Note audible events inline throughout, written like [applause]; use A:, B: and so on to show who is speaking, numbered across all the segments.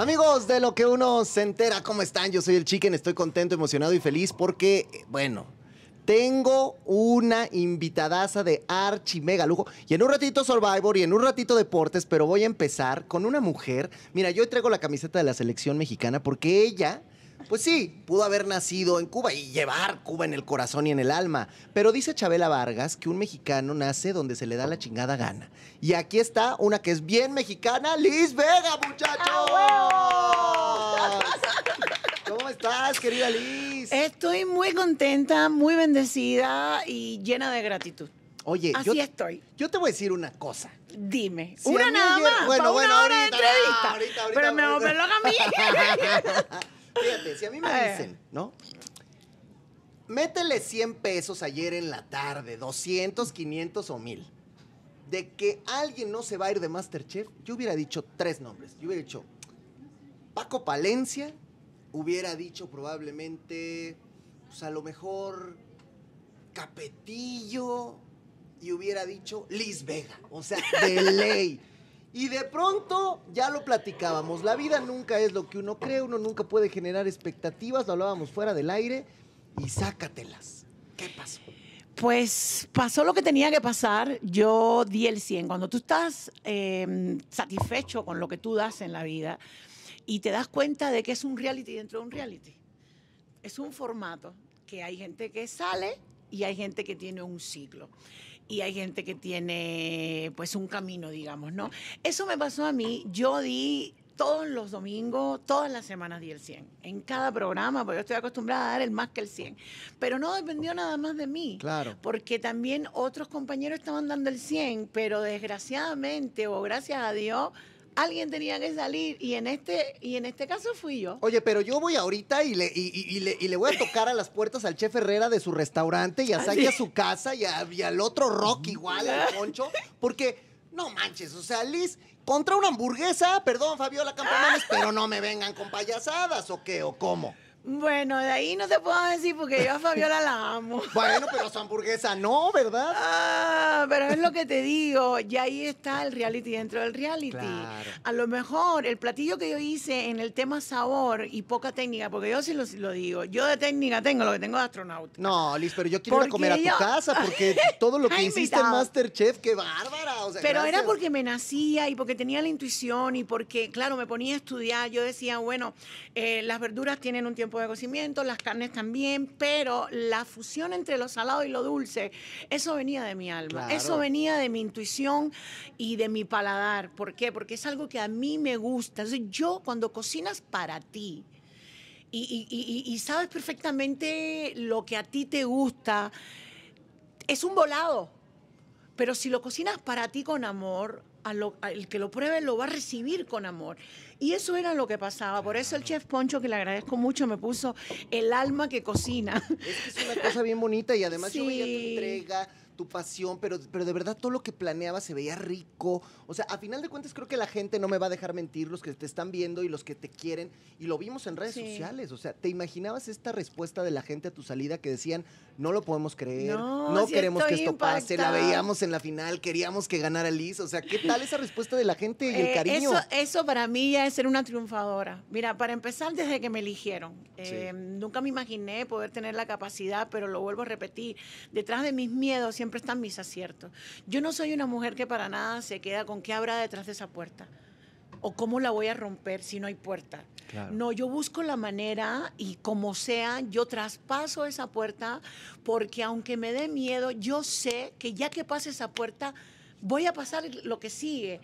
A: Amigos de lo que uno se entera, ¿cómo están? Yo soy el Chicken, estoy contento, emocionado y feliz porque, eh, bueno, tengo una invitadaza de archi mega lujo. Y en un ratito Survivor y en un ratito deportes, pero voy a empezar con una mujer. Mira, yo traigo la camiseta de la selección mexicana porque ella, pues sí, pudo haber nacido en Cuba y llevar Cuba en el corazón y en el alma. Pero dice Chabela Vargas que un mexicano nace donde se le da la chingada gana. Y aquí está una que es bien mexicana, Liz Vega, muchachos. ¿Cómo estás, querida Liz?
B: Estoy muy contenta, muy bendecida y llena de gratitud.
A: Oye,
B: Así
A: yo,
B: estoy.
A: yo te voy a decir una cosa.
B: Dime.
A: Si
B: una nada
A: ayer-
B: más.
A: bueno,
B: para
A: bueno,
B: una hora de
A: ahorita,
B: entrevista.
A: ahorita, ahorita,
B: Pero me me loca a mí.
A: Fíjate, si a mí me dicen, ¿no? Métele 100 pesos ayer en la tarde, 200, 500 o 1000. De que alguien no se va a ir de Masterchef, yo hubiera dicho tres nombres. Yo hubiera dicho Paco Palencia, hubiera dicho probablemente, pues a lo mejor Capetillo y hubiera dicho Liz Vega. O sea, de [laughs] ley. Y de pronto, ya lo platicábamos, la vida nunca es lo que uno cree, uno nunca puede generar expectativas, lo hablábamos fuera del aire, y sácatelas. ¿Qué pasó?
B: Pues pasó lo que tenía que pasar. Yo di el 100. Cuando tú estás eh, satisfecho con lo que tú das en la vida y te das cuenta de que es un reality dentro de un reality. Es un formato que hay gente que sale y hay gente que tiene un ciclo. Y hay gente que tiene pues un camino, digamos, ¿no? Eso me pasó a mí. Yo di todos los domingos, todas las semanas di el 100. En cada programa, porque yo estoy acostumbrada a dar el más que el 100. Pero no dependió nada más de mí.
A: Claro.
B: Porque también otros compañeros estaban dando el 100, pero desgraciadamente o gracias a Dios, alguien tenía que salir y en este, y en este caso fui yo.
A: Oye, pero yo voy ahorita y le, y, y- y le, y le voy a tocar a las puertas al chef Herrera de su restaurante y a Saki a su casa y, a- y al otro rock igual, al poncho, porque no manches, o sea, Liz, contra una hamburguesa, perdón, Fabiola Campomanes, pero no me vengan con payasadas, ¿o qué, o cómo?
B: Bueno, de ahí no te puedo decir porque yo a Fabiola la amo. [laughs]
A: Bueno, pero su hamburguesa no, ¿verdad?
B: Ah, pero es lo que te digo, ya ahí está el reality dentro del reality.
A: Claro.
B: A lo mejor el platillo que yo hice en el tema sabor y poca técnica, porque yo sí lo, lo digo, yo de técnica tengo lo que tengo de astronauta.
A: No, Liz, pero yo quiero ir a
B: Porque
A: comer a tu
B: yo-
A: casa porque [laughs] todo lo que hiciste en. Masterchef, qué bárbara. O sea,
B: Pero era porque me nacía y porque tenía la intuición y porque, claro, me ponía a estudiar. Yo decía, bueno, eh, las verduras tienen un tiempo de cocimiento, las carnes también, pero la fusión entre lo salado y lo dulce, eso venía de mi alma,
A: Claro.
B: eso venía de mi intuición y de mi paladar. ¿Por qué? Porque es algo que a mí me gusta. Entonces, yo cuando cocinas para ti, y, y- y- y- y sabes perfectamente lo que a ti te gusta, es un volado. Pero si lo cocinas para ti con amor, a lo- al que lo pruebe lo va a recibir con amor. Y eso era lo que pasaba. Por eso el chef Poncho, que le agradezco mucho, me puso el alma que cocina.
A: Es que es una cosa bien bonita y además yo veía tu entrega, tu pasión, pero, pero de verdad todo lo que planeaba se veía rico. O sea, a final de cuentas creo que la gente no me va a dejar mentir, los que te están viendo y los que te quieren, y lo vimos en redes
B: Sí.
A: sociales. O sea, ¿te imaginabas esta respuesta de la gente a tu salida que decían, no lo podemos creer,
B: No,
A: no,
B: sí
A: queremos que esto pase, la veíamos en la final, queríamos que ganara Liz? O sea, ¿qué tal esa respuesta de la gente y el
B: Eh,
A: cariño?
B: Eso, eso para mí ya es ser una triunfadora. Mira, para empezar, desde que me eligieron, eh,
A: Sí.
B: nunca me imaginé poder tener la capacidad, pero lo vuelvo a repetir, detrás de mis miedos siempre están mis aciertos. Yo no soy una mujer que para nada se queda con qué habrá detrás de esa puerta o cómo la voy a romper si no hay puerta.
A: Claro.
B: No, yo busco la manera y como sea, yo traspaso esa puerta porque aunque me dé miedo, yo sé que ya que pase esa puerta, voy a pasar lo que sigue.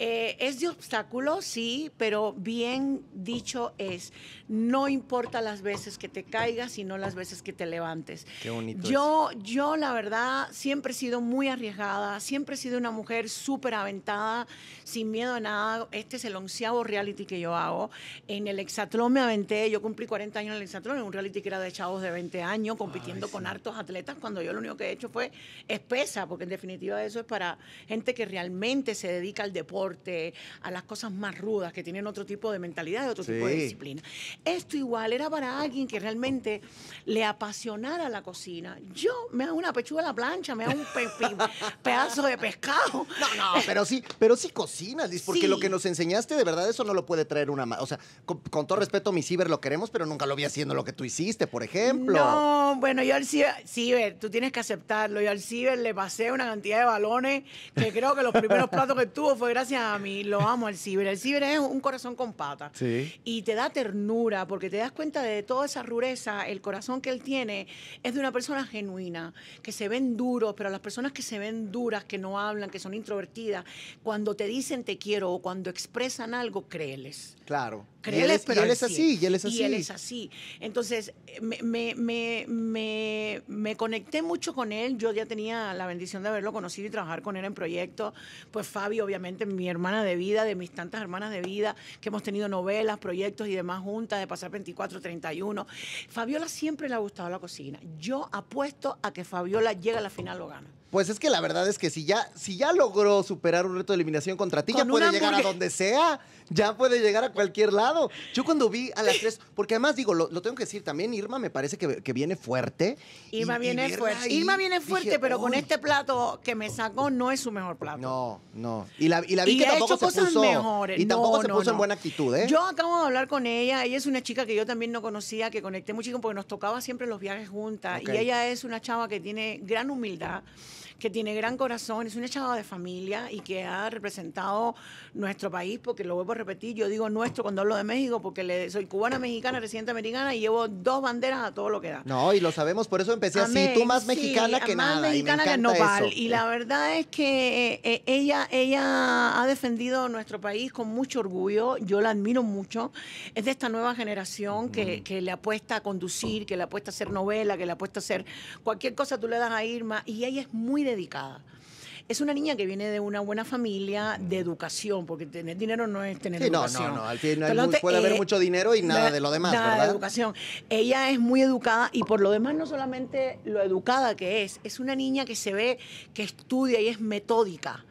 B: Eh, es de obstáculos, sí, pero bien dicho es, no importa las veces que te caigas, sino las veces que te levantes.
A: Qué bonito
B: Yo, yo la verdad, siempre he sido muy arriesgada, siempre he sido una mujer súper aventada, sin miedo a nada. Este es el onceavo reality que yo hago. En el hexatlón me aventé, yo cumplí 40 años en el hexatlón, en un reality que era de chavos de 20 años, compitiendo con hartos atletas, cuando yo lo único que he hecho fue espesa, porque en definitiva eso es para gente que realmente se dedica al deporte deporte, a las cosas más rudas, que tienen otro tipo de mentalidad otro tipo de disciplina. Esto igual era para alguien que realmente le apasionara la cocina. Yo me hago una pechuga a la plancha, me hago un pe- pe- [laughs] pedazo de pescado.
A: No, no, pero sí, pero sí cocinas, Liz, porque
B: Sí.
A: lo que nos enseñaste, de verdad, eso no lo puede traer una... O sea, con, con todo respeto, mi ciber lo queremos, pero nunca lo vi haciendo lo que tú hiciste, por ejemplo.
B: No, bueno, yo al ciber, ciber, tú tienes que aceptarlo. Yo al ciber le pasé una cantidad de balones que creo que los primeros platos que tuvo fue gracias a mí. Lo amo al ciber. El ciber es un corazón con pata.
A: Sí.
B: Y te da ternura porque te das cuenta de toda esa rureza. El corazón que él tiene es de una persona genuina, que se ven duros, pero las personas que se ven duras, que no hablan, que son introvertidas, cuando te dicen te quiero o cuando expresan algo, créeles.
A: Claro. Y
B: pero
A: él es así, y él es así.
B: Y él es así. Entonces, me, me, me, me, me conecté mucho con él. Yo ya tenía la bendición de haberlo conocido y trabajar con él en proyectos. Pues Fabi, obviamente, mi hermana de vida, de mis tantas hermanas de vida, que hemos tenido novelas, proyectos y demás juntas, de pasar 24, 31. Fabiola siempre le ha gustado la cocina. Yo apuesto a que Fabiola llega a la final lo gana.
A: Pues es que la verdad es que si ya, si ya logró superar un reto de eliminación contra ti, ya puede llegar a donde sea. Ya puede llegar a cualquier lado. Yo cuando vi a las tres, porque además digo, lo, lo tengo que decir, también Irma me parece que, que viene fuerte.
B: Irma
A: y
B: viene fuerte.
A: ahí,
B: Irma viene fuerte,
A: dije,
B: pero con este plato que me sacó no es su mejor plato.
A: No, no. Y la, y la vi
B: Y
A: que tampoco se puso.
B: mejores.
A: Y tampoco
B: No,
A: se
B: no,
A: puso en buena actitud, ¿eh?
B: Yo acabo de hablar con ella. Ella es una chica que yo también no conocía, que conecté muchísimo porque nos tocaba siempre los viajes juntas. Y ella es una chava que tiene gran humildad, que tiene gran corazón, es una chava de familia y que ha representado nuestro país, porque lo vuelvo a repetir, yo digo nuestro cuando hablo de México, porque le- soy cubana, mexicana, residente americana y llevo dos banderas a todo lo que da.
A: No, y lo sabemos, por eso empecé así.
B: Amén,
A: Tú más
B: sí,
A: mexicana que
B: más
A: nada.
B: mexicana
A: y me
B: que nopal.
A: eso.
B: Y la verdad es que eh, eh, ella, ella ha defendido nuestro país con mucho orgullo. Yo la admiro mucho. Es de esta nueva generación que, que le apuesta a conducir, que le apuesta a hacer novela, que le apuesta a hacer cualquier cosa tú le das a Irma. Y ella es muy dedicada. Es una niña que viene de una buena familia de educación, porque tener dinero no es tener
A: Sí, no,
B: educación.
A: no, no. Al final
B: Entonces,
A: puede haber
B: eh,
A: mucho dinero y nada
B: na-
A: de lo demás,
B: nada de
A: ¿verdad?
B: educación. Ella es muy educada y por lo demás no solamente lo educada que es, es una niña que se ve que estudia y es metódica.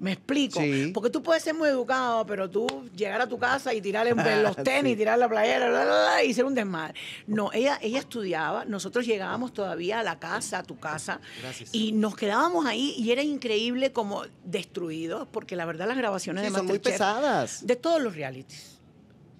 B: Me explico.
A: Sí.
B: Porque tú puedes ser muy educado, pero tú llegar a tu casa y tirar en [laughs] los tenis,
A: Sí.
B: tirar la playera bla, bla, bla, y ser un desmadre. No, ella, ella estudiaba, nosotros llegábamos todavía a la casa, a tu casa,
A: Gracias.
B: y nos quedábamos ahí y era increíble como destruidos, porque la verdad las grabaciones
A: Sí,
B: de
A: son muy
B: Masterchef-
A: pesadas.
B: de todos los realities.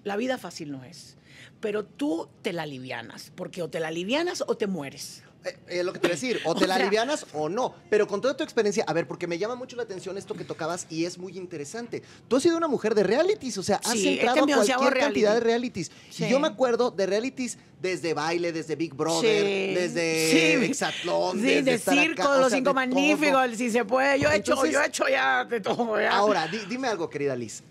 B: La vida fácil no es. Pero tú te la alivianas, porque o te la alivianas o te mueres.
A: Eh, Es lo que te iba a decir, o [laughs] te
B: O
A: la
B: sea-
A: alivianas o no. Pero con toda tu experiencia, a ver, porque me llama mucho la atención esto que tocabas y es muy interesante. Tú has sido una mujer de realities, o sea, has
B: Sí,
A: entrado
B: es
A: a cualquier cantidad de realities.
B: Sí.
A: Y yo me acuerdo de realities desde baile, desde Big Brother,
B: Sí.
A: desde. Exatlón, desde
B: de circo,
A: acá, o
B: los
A: sea,
B: cinco magníficos,
A: todo.
B: si se puede. Yo he hecho,
A: Entonces-
B: yo he hecho ya de todo. ya.
A: Ahora, di- dime algo, querida Liz.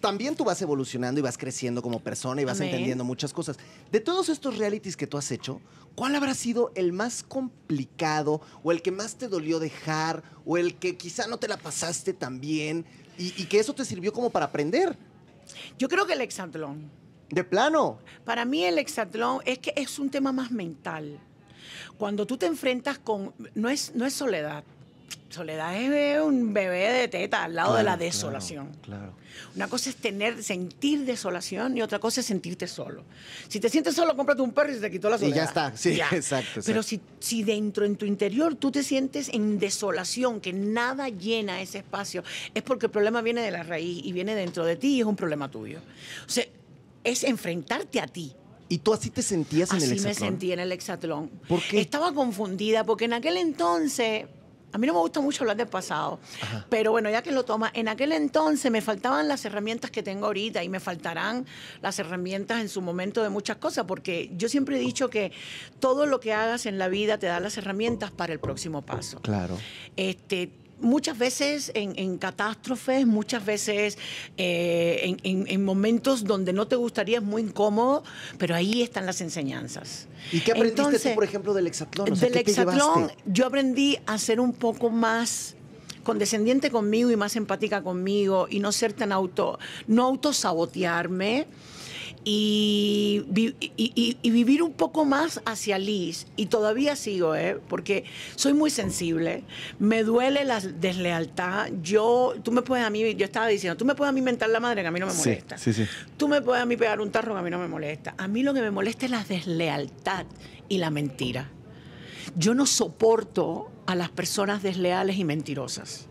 A: También tú vas evolucionando y vas creciendo como persona y vas
B: Amén.
A: entendiendo muchas cosas. De todos estos realities que tú has hecho, ¿cuál habrá sido el más complicado o el que más te dolió dejar o el que quizá no te la pasaste tan bien y, y que eso te sirvió como para aprender?
B: Yo creo que el hexatlón.
A: De plano.
B: Para mí el hexatlón es que es un tema más mental. Cuando tú te enfrentas con... No es, no es soledad. Soledad es un bebé de teta al lado de la desolación.
A: Claro.
B: Una cosa es tener, sentir desolación y otra cosa es sentirte solo. Si te sientes solo, cómprate un perro y se te quitó la
A: Y
B: soledad.
A: ya está, sí, [laughs] exacto,
B: Pero si, si dentro, en tu interior, tú te sientes en desolación, que nada llena ese espacio, es porque el problema viene de la raíz y viene dentro de ti y es un problema tuyo. O sea, es enfrentarte a ti.
A: ¿Y tú así te sentías en
B: Así
A: el
B: me
A: hexatlón?
B: sentí en el hexatlón.
A: ¿Por qué?
B: Estaba confundida porque en aquel entonces, a mí no me gusta mucho hablar del pasado, pero bueno, ya que lo toma, en aquel entonces me faltaban las herramientas que tengo ahorita y me faltarán las herramientas en su momento de muchas cosas, porque yo siempre he dicho que todo lo que hagas en la vida te da las herramientas para el próximo paso.
A: Claro.
B: Este, muchas veces en, en catástrofes, muchas veces eh, en, en- en momentos donde no te gustaría, es muy incómodo, pero ahí están las enseñanzas.
A: ¿Y qué aprendiste
B: Entonces,
A: tú, por ejemplo, del hexatlón? O sea,
B: del
A: ¿qué te
B: hexatlón, yo aprendí a ser un poco más condescendiente conmigo y más empática conmigo y no ser tan auto, no autosabotearme y, vi- y- y- y vivir un poco más hacia Liz. Y todavía sigo, ¿eh? porque soy muy sensible. Me duele la deslealtad. Yo, tú me puedes a mí, yo estaba diciendo, tú me puedes a mí mentar la madre que a mí no me
A: Sí,
B: molesta.
A: sí, sí.
B: Tú me puedes a mí pegar un tarro que a mí no me molesta. A mí lo que me molesta es la deslealtad y la mentira. Yo no soporto a las personas desleales y mentirosas.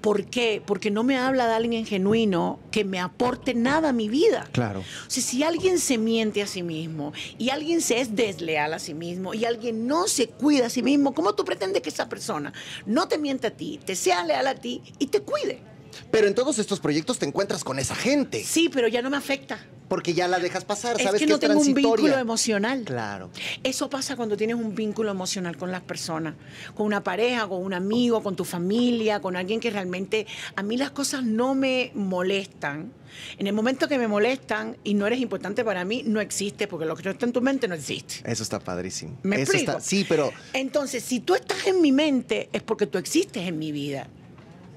B: ¿Por qué? Porque no me habla de alguien genuino que me aporte nada a mi vida.
A: Claro.
B: O sea, si alguien se miente a sí mismo y alguien se es desleal a sí mismo y alguien no se cuida a sí mismo, ¿cómo tú pretendes que esa persona no te miente a ti, te sea leal a ti y te cuide?
A: Pero en todos estos proyectos te encuentras con esa gente.
B: Sí, pero ya no me afecta.
A: Porque ya la dejas pasar,
B: Es
A: sabes
B: que
A: que,
B: no
A: es
B: tengo un vínculo emocional.
A: Claro.
B: Eso pasa cuando tienes un vínculo emocional con las personas, con una pareja, con un amigo, con tu familia, con alguien que realmente a mí las cosas no me molestan. En el momento que me molestan y no eres importante para mí, no existe, porque lo que no está en tu mente no existe.
A: Eso está padrísimo.
B: ¿Me
A: Eso
B: explico?
A: está, sí, pero
B: Entonces, si tú estás en mi mente, es porque tú existes en mi vida.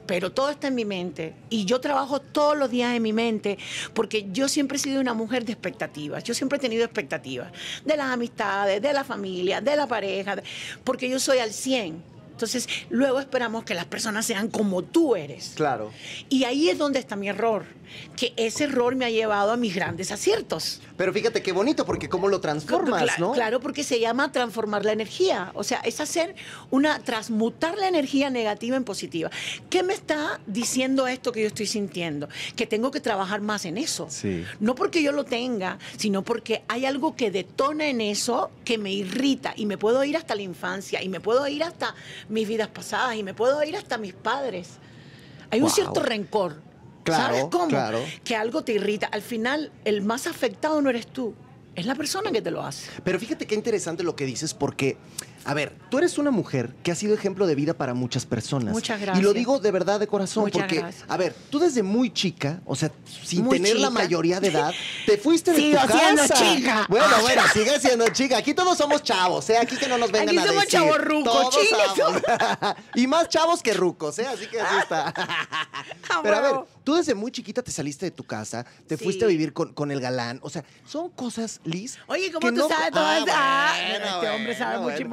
B: Pero todo está en mi mente. Y yo trabajo todos los días en mi mente porque yo siempre he sido una mujer de expectativas. Yo siempre he tenido expectativas de las amistades, de la familia, de la pareja, porque yo soy al 100. Entonces, luego esperamos que las personas sean como tú eres.
A: claro.
B: Y ahí es donde está mi error. Que ese error me ha llevado a mis grandes aciertos.
A: Pero fíjate qué bonito, porque cómo lo transformas, ¿no?
B: Claro, porque se llama transformar la energía. O sea, es hacer una, transmutar la energía negativa en positiva. ¿Qué me está diciendo esto que yo estoy sintiendo? Que tengo que trabajar más en eso.
A: Sí.
B: No porque yo lo tenga, sino porque hay algo que detona en eso que me irrita y me puedo ir hasta la infancia y me puedo ir hasta mis vidas pasadas y me puedo ir hasta mis padres. Hay un cierto rencor.
A: Claro,
B: ¿Sabes cómo?
A: claro.
B: Que algo te irrita. Al final, el más afectado no eres tú, es la persona que te lo hace.
A: Pero fíjate qué interesante lo que dices, porque, a ver, tú eres una mujer que ha sido ejemplo de vida para muchas personas.
B: Muchas
A: Y lo
B: gracias.
A: digo de verdad de corazón,
B: Muchas
A: porque,
B: gracias.
A: a ver, tú desde muy chica, o sea, sin
B: Muy
A: tener la mayoría de edad, [laughs] te fuiste de
B: Sigo
A: tu
B: siendo
A: casa.
B: chica.
A: Bueno, bueno, sigue siendo chica. Aquí todos somos chavos, ¿eh? Aquí que no nos vengan
B: Aquí
A: a
B: somos
A: decir.
B: chavorrucos,
A: Todos
B: chingue
A: somos. [laughs] y más chavos que rucos, ¿eh? Así que así está. [laughs] Pero a ver, tú desde muy chiquita te saliste de tu casa, te
B: Sí.
A: fuiste a vivir con, con el galán. O sea, son cosas, Liz.
B: Oye, ¿cómo tú
A: no-
B: sabes todo
A: Ah?
B: Ah,
A: bueno,
B: este hombre sabe
A: bueno,
B: mucha
A: bueno.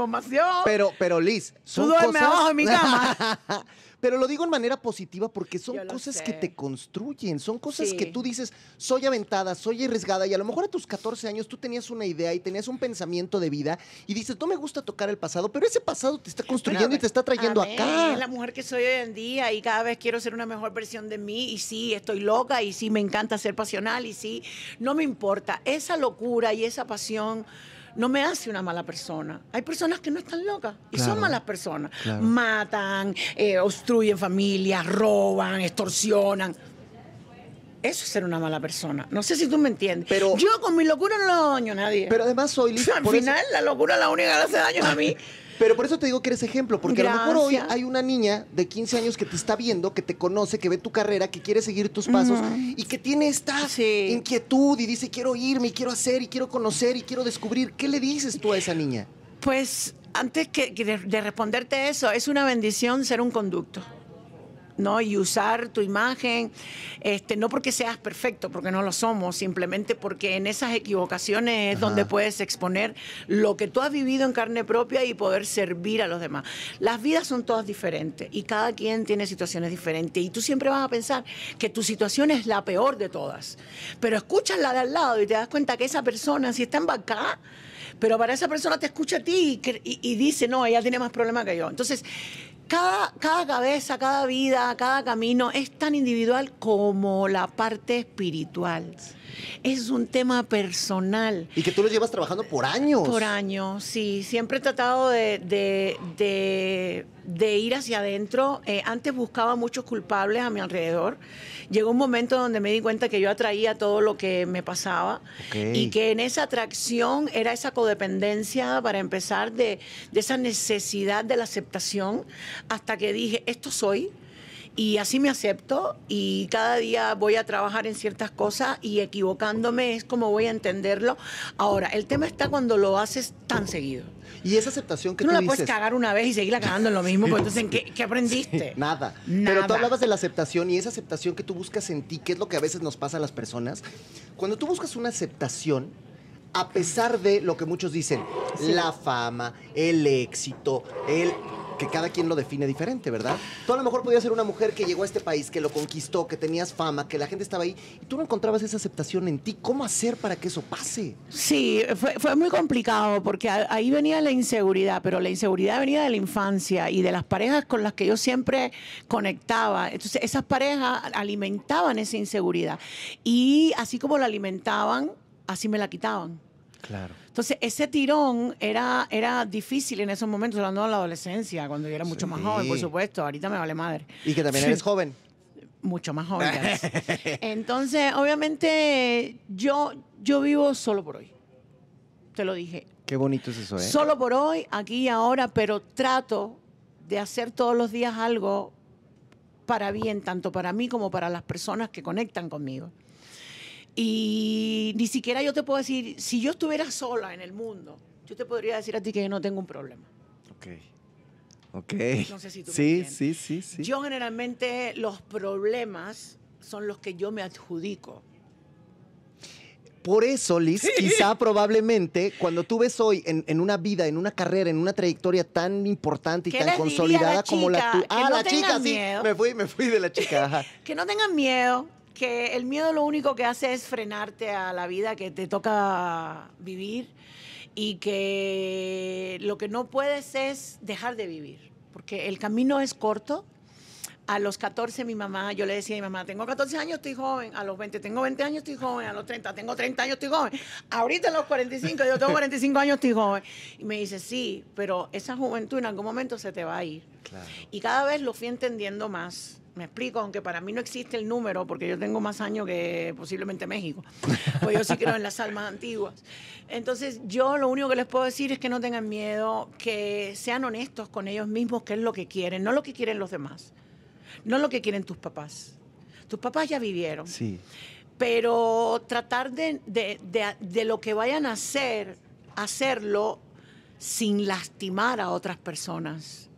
A: Pero, pero Liz, son
B: duermes
A: cosas...
B: abajo de mi cama. [laughs]
A: pero lo digo en manera positiva porque son cosas
B: sé.
A: que te construyen, son cosas
B: Sí.
A: que tú dices, soy aventada, soy arriesgada y a lo mejor a tus 14 años tú tenías una idea y tenías un pensamiento de vida y dices, no me gusta tocar el pasado, pero ese pasado te está construyendo
B: Bueno,
A: y te está trayendo
B: amén,
A: acá.
B: Es la mujer que soy hoy en día y cada vez quiero ser una mejor versión de mí y sí, estoy loca y sí, me encanta ser pasional y sí, no me importa. Esa locura y esa pasión no me hace una mala persona. Hay personas que no están locas y
A: Claro,
B: son malas personas.
A: claro.
B: Matan, eh, obstruyen familias, roban, extorsionan. Eso es ser una mala persona. No sé si tú me entiendes.
A: Pero-
B: Yo con mi locura no le daño a nadie.
A: Pero además soy Liz. [laughs]
B: Al
A: eso-
B: final, la locura es la única que hace daño a mí. [laughs]
A: Pero por eso te digo que eres ejemplo, porque a lo mejor hoy hay una niña de 15 años que te está viendo, que te conoce, que ve tu carrera, que quiere seguir tus pasos y que tiene esta
B: Sí.
A: inquietud y dice, quiero irme, y quiero hacer, y quiero conocer, y quiero descubrir. ¿Qué le dices tú a esa niña?
B: Pues antes que, que de, de responderte eso, es una bendición ser un conducto. ¿No? Y usar tu imagen, este, no porque seas perfecto, porque no lo somos, simplemente porque en esas equivocaciones es
A: Ajá.
B: donde puedes exponer lo que tú has vivido en carne propia y poder servir a los demás. Las vidas son todas diferentes y cada quien tiene situaciones diferentes y tú siempre vas a pensar que tu situación es la peor de todas, pero escuchas la de al lado y te das cuenta que esa persona, si está embarcada, pero para esa persona te escucha a ti y- y dice, no, ella tiene más problemas que yo. Entonces, cada, cada cabeza, cada vida, cada camino es tan individual como la parte espiritual. Es un tema personal.
A: Y que tú lo llevas trabajando por años.
B: Por años, sí. Siempre he tratado de, de- de- de ir hacia adentro. Eh, antes buscaba muchos culpables a mi alrededor. Llegó un momento donde me di cuenta que yo atraía todo lo que me pasaba
A: Ok.
B: y que en esa atracción era esa codependencia para empezar de, de esa necesidad de la aceptación hasta que dije, esto soy. Y así me acepto y cada día voy a trabajar en ciertas cosas y equivocándome es como voy a entenderlo. Ahora, el tema está cuando lo haces tan seguido.
A: Y esa aceptación que
B: Tú no
A: tú
B: la puedes cagar una vez y seguirla cagando en lo mismo, pues entonces ¿en qué, qué aprendiste? [laughs]
A: Nada.
B: Nada.
A: Pero tú hablabas de la aceptación y esa aceptación que tú buscas en ti, que es lo que a veces nos pasa a las personas. Cuando tú buscas una aceptación, a pesar de lo que muchos dicen, la fama, el éxito, el que cada quien lo define diferente, ¿verdad? Tú a lo mejor podías ser una mujer que llegó a este país, que lo conquistó, que tenías fama, que la gente estaba ahí, y tú no encontrabas esa aceptación en ti. ¿Cómo hacer para que eso pase?
B: Sí, fue, muy complicado porque ahí venía la inseguridad, pero la inseguridad venía de la infancia y de las parejas con las que yo siempre conectaba. Entonces, esas parejas alimentaban esa inseguridad. Y así como la alimentaban, así me la quitaban.
A: Claro.
B: Entonces, ese tirón era, era difícil en esos momentos, hablando de la adolescencia, cuando yo era mucho más joven, por supuesto. Ahorita me vale madre.
A: Y que también eres [laughs] joven.
B: Mucho más joven. [laughs] Entonces, obviamente, yo, yo vivo solo por hoy. Te lo dije.
A: Qué bonito es eso, ¿eh?
B: Solo por hoy, aquí y ahora, pero trato de hacer todos los días algo para bien, tanto para mí como para las personas que conectan conmigo. Y ni siquiera yo te puedo decir, si yo estuviera sola en el mundo, yo te podría decir a ti que yo no tengo un problema.
A: Ok. Ok.
B: No sé si tú
A: sí,
B: me
A: sí, sí, sí.
B: Yo generalmente los problemas son los que yo me adjudico.
A: Por eso, Liz, quizá probablemente cuando tú ves hoy en, una vida, en una carrera, en una trayectoria tan importante y tan consolidada como la tuya. Ah, la chica, sí. Me fui, me fui de la chica. [laughs]
B: que no tengan miedo, que el miedo lo único que hace es frenarte a la vida que te toca vivir y que lo que no puedes es dejar de vivir, porque el camino es corto. A los 14 mi mamá, yo le decía a mi mamá, tengo 14 años, estoy joven, a los 20 tengo 20 años, estoy joven, a los 30 tengo 30 años, estoy joven, ahorita a los 45, yo tengo 45 años, estoy joven. Y me dice, sí, pero esa juventud en algún momento se te va a ir. Y cada vez lo fui entendiendo más me explico, aunque para mí no existe el número, porque yo tengo más años que posiblemente México, pues yo sí creo en las almas antiguas. Entonces, yo lo único que les puedo decir es que no tengan miedo, que sean honestos con ellos mismos, que es lo que quieren, no lo que quieren los demás, no lo que quieren tus papás. Tus papás ya vivieron.
A: Sí.
B: Pero tratar de, de lo que vayan a hacer, hacerlo sin lastimar a otras personas.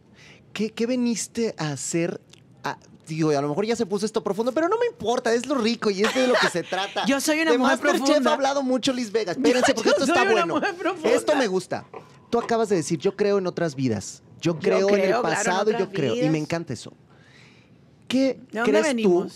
A: ¿Qué, qué veniste a hacer a, digo, a lo mejor ya se puso esto profundo, pero no me importa, es lo rico y es de lo que se trata. [laughs]
B: Yo soy una mujer profunda.
A: ha hablado mucho Liz Vega. Espérense, porque esto está bueno. Esto me gusta. Tú acabas de decir, yo creo en otras vidas. Yo creo, en el pasado, yo creo. Y me encanta eso. ¿Qué crees tú?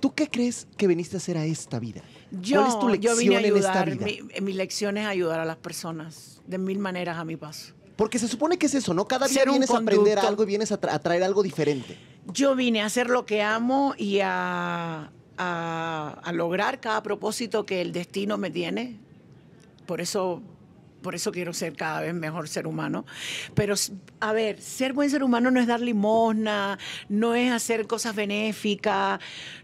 A: ¿Tú qué crees que viniste a hacer a esta vida?
B: Yo, ¿Cuál es tu lección yo vine a ayudar, en esta vida? Mi, mi lección es ayudar a las personas de mil maneras a mi paso.
A: Porque se supone que es eso, ¿no? Cada día vienes a aprender algo y vienes a, a traer algo diferente.
B: Yo vine a hacer lo que amo y a, lograr cada propósito que el destino me tiene. Por eso por eso quiero ser cada vez mejor ser humano. Pero, a ver, ser buen ser humano no es dar limosna, no es hacer cosas benéficas,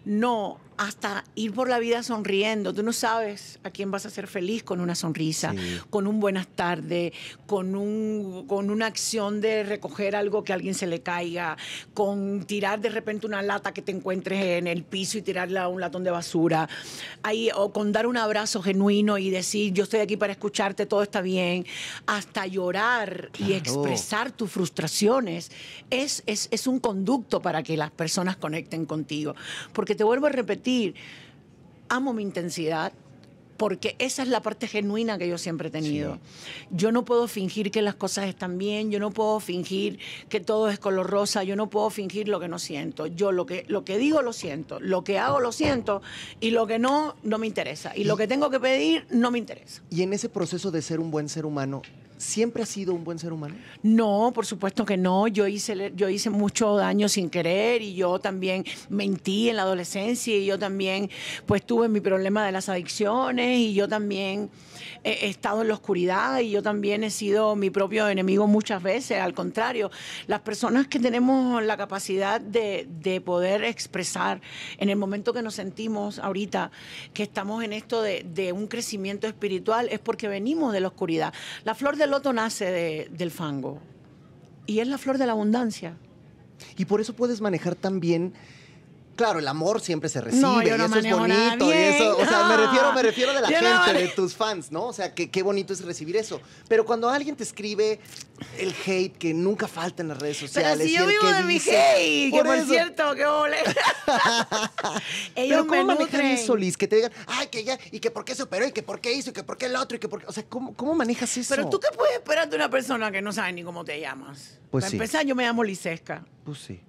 B: no hasta ir por la vida sonriendo. Tú no sabes a quién vas a ser feliz con una sonrisa, con un buenas tardes, con, un, con una acción de recoger algo que a alguien se le caiga, con tirar de repente una lata que te encuentres en el piso y tirarla a un latón de basura, Ahí, o con dar un abrazo genuino y decir, yo estoy aquí para escucharte, todo está bien, hasta llorar y expresar tus frustraciones. Es, es, es un conducto para que las personas conecten contigo. Porque te vuelvo a repetir, amo mi intensidad, porque esa es la parte genuina que yo siempre he tenido. Yo no puedo fingir que las cosas están bien, yo no puedo fingir que todo es color rosa, yo no puedo fingir lo que no siento. Yo lo que, lo que digo lo siento, lo que hago lo siento y lo que no, no me interesa. Y lo que tengo que pedir no me interesa.
A: Y en ese proceso de ser un buen ser humano, ¿Siempre has sido un buen ser humano?
B: No, por supuesto que no. Yo hice, yo hice mucho daño sin querer y yo también mentí en la adolescencia y yo también pues tuve mi problema de las adicciones y yo también he, estado en la oscuridad y yo también he sido mi propio enemigo muchas veces. Al contrario, las personas que tenemos la capacidad de, poder expresar en el momento que nos sentimos ahorita que estamos en esto de, de un crecimiento espiritual es porque venimos de la oscuridad. La flor de loto nace del fango y es la flor de la abundancia.
A: Y por eso puedes manejar también Claro, el amor siempre se recibe
B: No, yo
A: y eso es bonito. y eso, o sea, me refiero, me refiero de la
B: Yo no
A: gente, de tus fans, ¿no? O sea, que qué bonito es recibir eso. Pero cuando alguien te escribe el hate que nunca falta en las redes
B: Pero
A: sociales.
B: si
A: y
B: yo vivo
A: que
B: de mi hate, que por
A: eso.
B: cierto, qué ole. [laughs] [laughs] Ellos
A: Pero ¿cómo
B: nutren.
A: eso, Liz? Que te digan, ay, que ya, y que por qué se operó, y que por qué hizo, y que por qué el otro, y que por qué... O sea, ¿cómo, cómo manejas eso?
B: Pero tú qué puedes esperar de una persona que no sabe ni cómo te llamas.
A: Pues
B: Para
A: sí.
B: empezar, yo me llamo Lisesca.
A: Pues sí.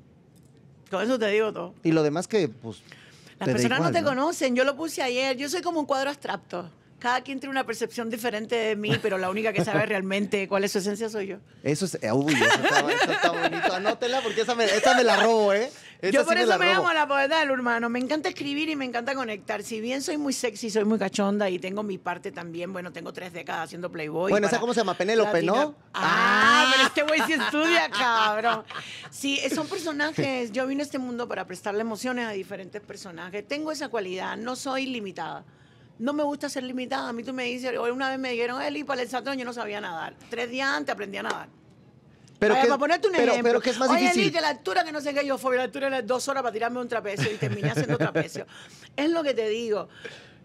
B: Con eso te digo todo.
A: Y lo demás que, pues...
B: Las personas
A: igual,
B: no te conocen. Yo lo puse ayer. Yo soy como un cuadro abstracto. Cada quien tiene una percepción diferente de mí, pero la única que sabe realmente cuál es su esencia soy yo.
A: Eso es... eh, Uy, eso está, eso está bonito. Anótela porque esa me, esa me la robo, ¿eh?
B: Yo por
A: me
B: eso me
A: robo.
B: llamo la poeta del urbano. Me encanta escribir y me encanta conectar. Si bien soy muy sexy, soy muy cachonda y tengo mi parte también. Bueno, tengo tres décadas haciendo Playboy.
A: Bueno, ¿esa cómo se llama? Penélope, ¿no?
B: Latina- Ah, pero este güey sí estudia, cabrón. Sí, son personajes. Yo vine a este mundo para prestarle emociones a diferentes personajes. Tengo esa cualidad. No soy limitada. No me gusta ser limitada. A mí tú me dices, hoy una vez me dijeron, Eli, para el saltón yo no sabía nadar. Tres días antes aprendí a nadar.
A: Pero
B: Oye,
A: que-
B: para ponerte un
A: pero,
B: ejemplo.
A: Pero que es más
B: Oye,
A: difícil.
B: Que la altura que no sé qué, yo fui, la altura era dos horas para tirarme un trapecio y terminé haciendo trapecio. [laughs] Es lo que te digo.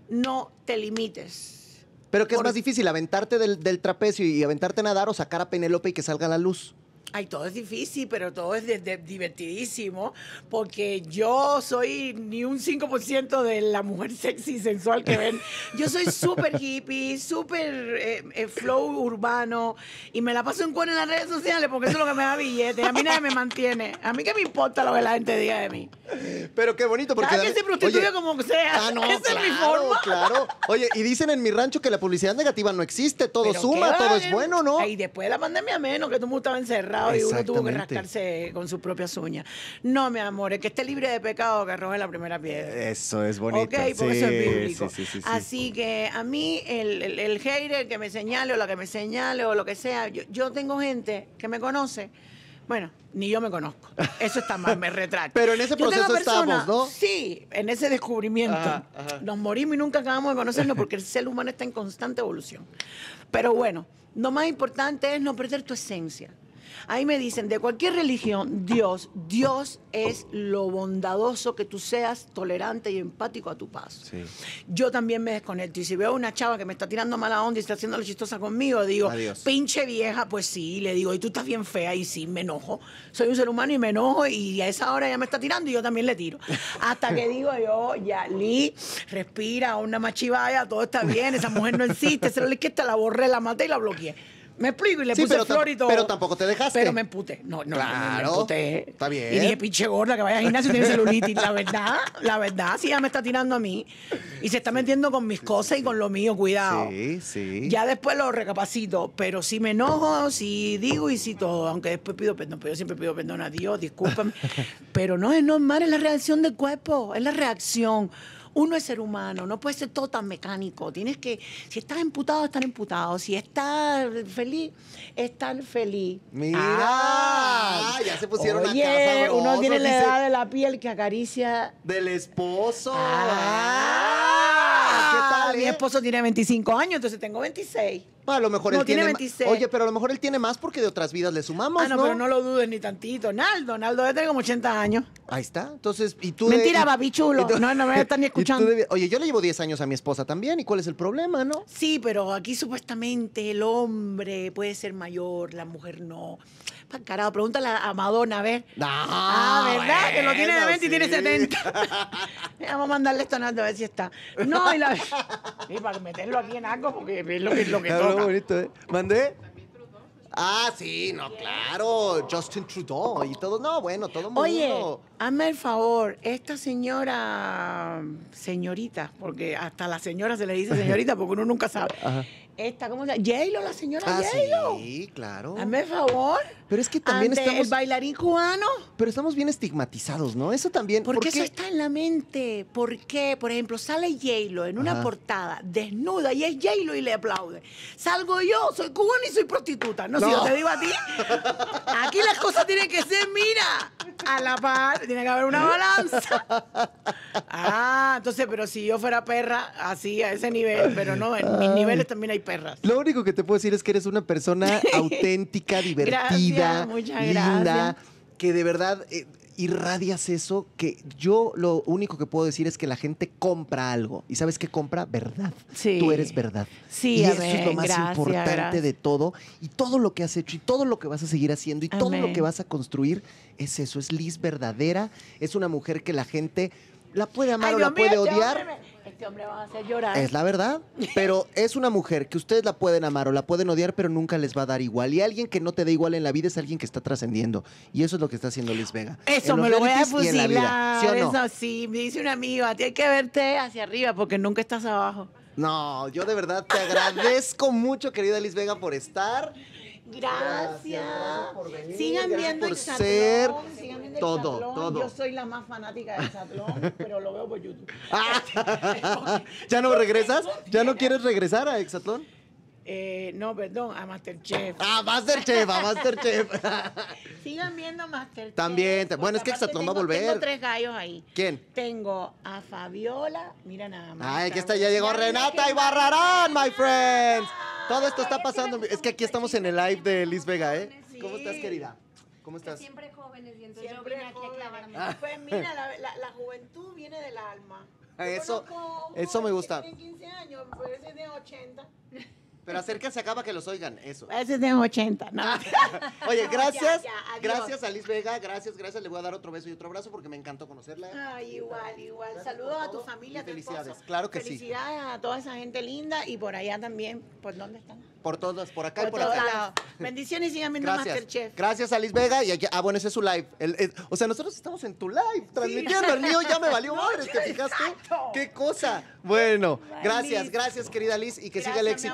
B: No te limites.
A: Pero que es
B: por-
A: más difícil, aventarte del, del trapecio y aventarte a nadar o sacar a Penélope y que salga a la luz.
B: Ay, todo es difícil, pero todo es de- de- divertidísimo, porque yo soy ni un 5% de la mujer sexy y sensual que ven. Yo soy súper hippie, súper eh, eh, flow urbano, y me la paso en cuero en las redes sociales porque eso es lo que me da billete. A mí nadie me mantiene. A mí qué me importa lo que la gente diga de mí.
A: Pero qué bonito, porque...
B: Cada quien se prostituye
A: Oye,
B: como sea.
A: Ah, no,
B: Esa
A: claro,
B: es mi forma.
A: claro. Oye, y dicen en mi rancho que la publicidad negativa no existe, todo
B: Pero
A: suma, todo es bueno, ¿no?
B: Y después de la pandemia menos, que todo el mundo estaba y uno tuvo que rascarse con sus propias uñas. No, mi amor, el que esté libre de pecado que arroje la primera piedra.
A: Eso es bonito.
B: Ok, porque eso es bíblico.
A: sí, sí, sí, sí.
B: Así que a mí, el, el, el hater que me señale o la que me señale o lo que sea, yo, yo tengo gente que me conoce. Bueno, ni yo me conozco. Eso está mal, me retracto. [laughs]
A: Pero en ese proceso estamos, ¿no?
B: Sí, en ese descubrimiento.
A: Ajá, ajá.
B: Nos morimos y nunca acabamos de conocernos porque el ser humano está en constante evolución. Pero bueno, lo más importante es no perder tu esencia. Ahí me dicen, de cualquier religión, Dios, Dios es lo bondadoso que tú seas tolerante y empático a tu paso.
A: Sí.
B: Yo también me desconecto. Y si veo una chava que me está tirando mala onda y está haciendo lo chistosa conmigo, digo,
A: Adiós.
B: pinche vieja, pues sí, le digo, y tú estás bien fea, y sí, me enojo. Soy un ser humano y me enojo, y a esa hora ya me está tirando y yo también le tiro. Hasta que digo yo, ya, Lee, respira, una machivaya, todo está bien, esa mujer no existe, esa es que la borré, la maté y la bloqueé. Me explico y le
A: Sí,
B: puse
A: pero
B: flor y todo.
A: pero tampoco te dejaste.
B: Pero me emputé. No, no, no,
A: Claro,
B: me emputé.
A: está bien.
B: Y dije, pinche gorda, que vaya al gimnasio y tiene celulitis. La verdad, la verdad, si ella me está tirando a mí y se está metiendo con mis cosas y con lo mío, cuidado.
A: Sí, sí.
B: Ya después lo recapacito, pero si me enojo, si digo y si todo, aunque después pido perdón, pero yo siempre pido perdón a Dios, discúlpame. [laughs] pero no es normal, es la reacción del cuerpo, es la reacción. Uno es ser humano, no puede ser todo tan mecánico. Tienes que, si estás emputado, estar emputado. Si estás feliz, estar feliz.
A: Mira,
B: Ah,
A: ya se pusieron
B: Oye, uno
A: sabrosos,
B: tiene la edad de la piel que acaricia
A: Del esposo.
B: Ah,
A: ¿Qué tal,
B: Mi
A: eh?
B: esposo tiene 25 años, entonces tengo 26.
A: A lo mejor
B: No,
A: él
B: tiene
A: tiene, ma-
B: 26.
A: Oye, pero a lo mejor él tiene más porque de otras vidas le sumamos,
B: Ah, no,
A: ¿no?
B: pero no lo dudes ni tantito. Naldo, Naldo debe tener como 80 años.
A: Ahí está. Entonces, y tú
B: Mentira,
A: y-
B: papi chulo.
A: y tú-
B: No, no me están ni [laughs] escuchando.
A: de- Oye, yo le llevo 10 años a mi esposa también. ¿Y cuál es el problema, no?
B: Sí, pero aquí supuestamente el hombre puede ser mayor, la mujer no. Pa' carajo, pregúntale a Madonna, a ver. ah, ¿verdad? que lo tiene de
A: bueno,
B: 20 y tiene
A: sí.
B: 70. [laughs] Vamos a mandarle esto a Naldo a ver si está. No, y la... [laughs] y para meterlo aquí en algo, porque es lo que, es lo que [laughs]
A: Claro,
B: toca.
A: bonito, ¿eh? ¿Mandé? Ah, sí, no, claro. Justin Trudeau y todo. No, bueno, todo mundo.
B: Oye, hazme el favor, esta señora, señorita, porque hasta la señora se le dice señorita porque uno nunca sabe.
A: Ajá.
B: Esta, ¿cómo se llama? J-Lo, la señora
A: Ah,
B: J-Lo.
A: sí, claro.
B: Hazme el favor.
A: Pero es que también
B: ante
A: estamos-
B: el bailarín cubano.
A: Pero estamos bien estigmatizados, ¿no? Eso también.
B: Porque
A: ¿por
B: eso está en la mente. ¿Por qué? Por ejemplo, sale J-Lo en una
A: Ajá.
B: portada desnuda y es J-Lo y le aplaude. Salgo yo, soy cubana y soy prostituta. No, si
A: No.
B: yo te digo a ti. Aquí las cosas tienen que ser, mira, a la par. Tiene que haber una balanza. Ah, entonces, pero si yo fuera perra, así, a ese nivel, pero no, en mis niveles también hay perras.
A: Lo único que te puedo decir es que eres una persona [laughs] auténtica, divertida,
B: Gracias,
A: linda,
B: gracias.
A: que de verdad, eh, irradias eso que yo lo único que puedo decir es que la gente compra algo. ¿Y sabes qué compra? Verdad.
B: Sí.
A: Tú eres verdad.
B: Sí,
A: y eso es lo más
B: gracias,
A: importante
B: gracias.
A: de todo. Y todo lo que has hecho y todo lo que vas a seguir haciendo y todo lo que vas a construir es eso. Es Liz verdadera. Es una mujer que la gente la puede amar
B: Ay,
A: o la
B: mío,
A: puede odiar.
B: Este hombre va a hacer llorar.
A: Es la verdad, pero [laughs] es una mujer que ustedes la pueden amar o la pueden odiar, pero nunca les va a dar igual. Y alguien que no te dé igual en la vida es alguien que está trascendiendo. Y eso es lo que está haciendo Liz Vega.
B: Eso me lo voy a fusilar.
A: ¿Sí no?
B: Eso sí, me dice un amigo, a ti hay que verte hacia arriba porque nunca estás abajo.
A: No, yo de verdad te agradezco mucho, querida Liz Vega, por estar.
B: Gracias.
A: gracias por venir,
B: Sigan
A: gracias
B: viendo
A: por ser
B: sigan viendo
A: todo, todo.
B: Yo soy la más fanática de Exatlón, [laughs] pero lo veo por YouTube.
A: Ah, [laughs] ¿Ya no regresas? ¿Ya no quieres regresar a Exatlón?
B: Eh, no, perdón, a Masterchef.
A: Ah, Masterchef, a Masterchef. [laughs]
B: Sigan viendo Masterchef.
A: También, te- bueno, es que Exatlón va a volver.
B: Tengo tres gallos ahí.
A: ¿Quién?
B: Tengo a Fabiola, mira nada más.
A: Ay, aquí está, ya llegó Renata Ibarrarán, my friends. Todo esto está pasando. Es que aquí estamos en el live de Liz Vega, ¿eh? ¿Cómo estás, querida? ¿Cómo estás?
C: Siempre jóvenes y entonces
B: Siempre
C: yo vine aquí a clavarme.
B: Pues mira, la, la- la juventud viene del alma.
A: Ah, eso- eso me gusta.
B: Tiene 15 años, pero ese de 80. [laughs]
A: Pero acérquense acá para que los oigan, eso.
B: Ese es de 80, ¿no? [laughs]
A: Oye,
B: No,
A: gracias.
B: ya, ya, adiós.
A: gracias a Liz Vega, gracias, gracias. Le voy a dar otro beso y otro abrazo porque me encantó conocerla.
B: Ay, igual, igual.
A: Gracias
B: Saludos
A: por
B: a tu familia,
A: y
B: tu
A: felicidades. Claro que sí.
B: Felicidades a toda esa gente linda y por allá también. ¿Por dónde están?
A: Por todas, por acá y por acá.
B: Bendiciones y sigan viendo
A: Gracias.
B: Masterchef.
A: Gracias a Liz Vega. Y aquí, ah, bueno, ese es su live. El- el- o sea, nosotros estamos en tu live transmitiendo. El mío ya me valió madre, ¿te fijaste?
B: exacto.
A: ¡Qué cosa! Bueno,
B: Bye,
A: gracias,
B: Liz.
A: gracias, querida Liz, y que siga el
B: Gracias, mi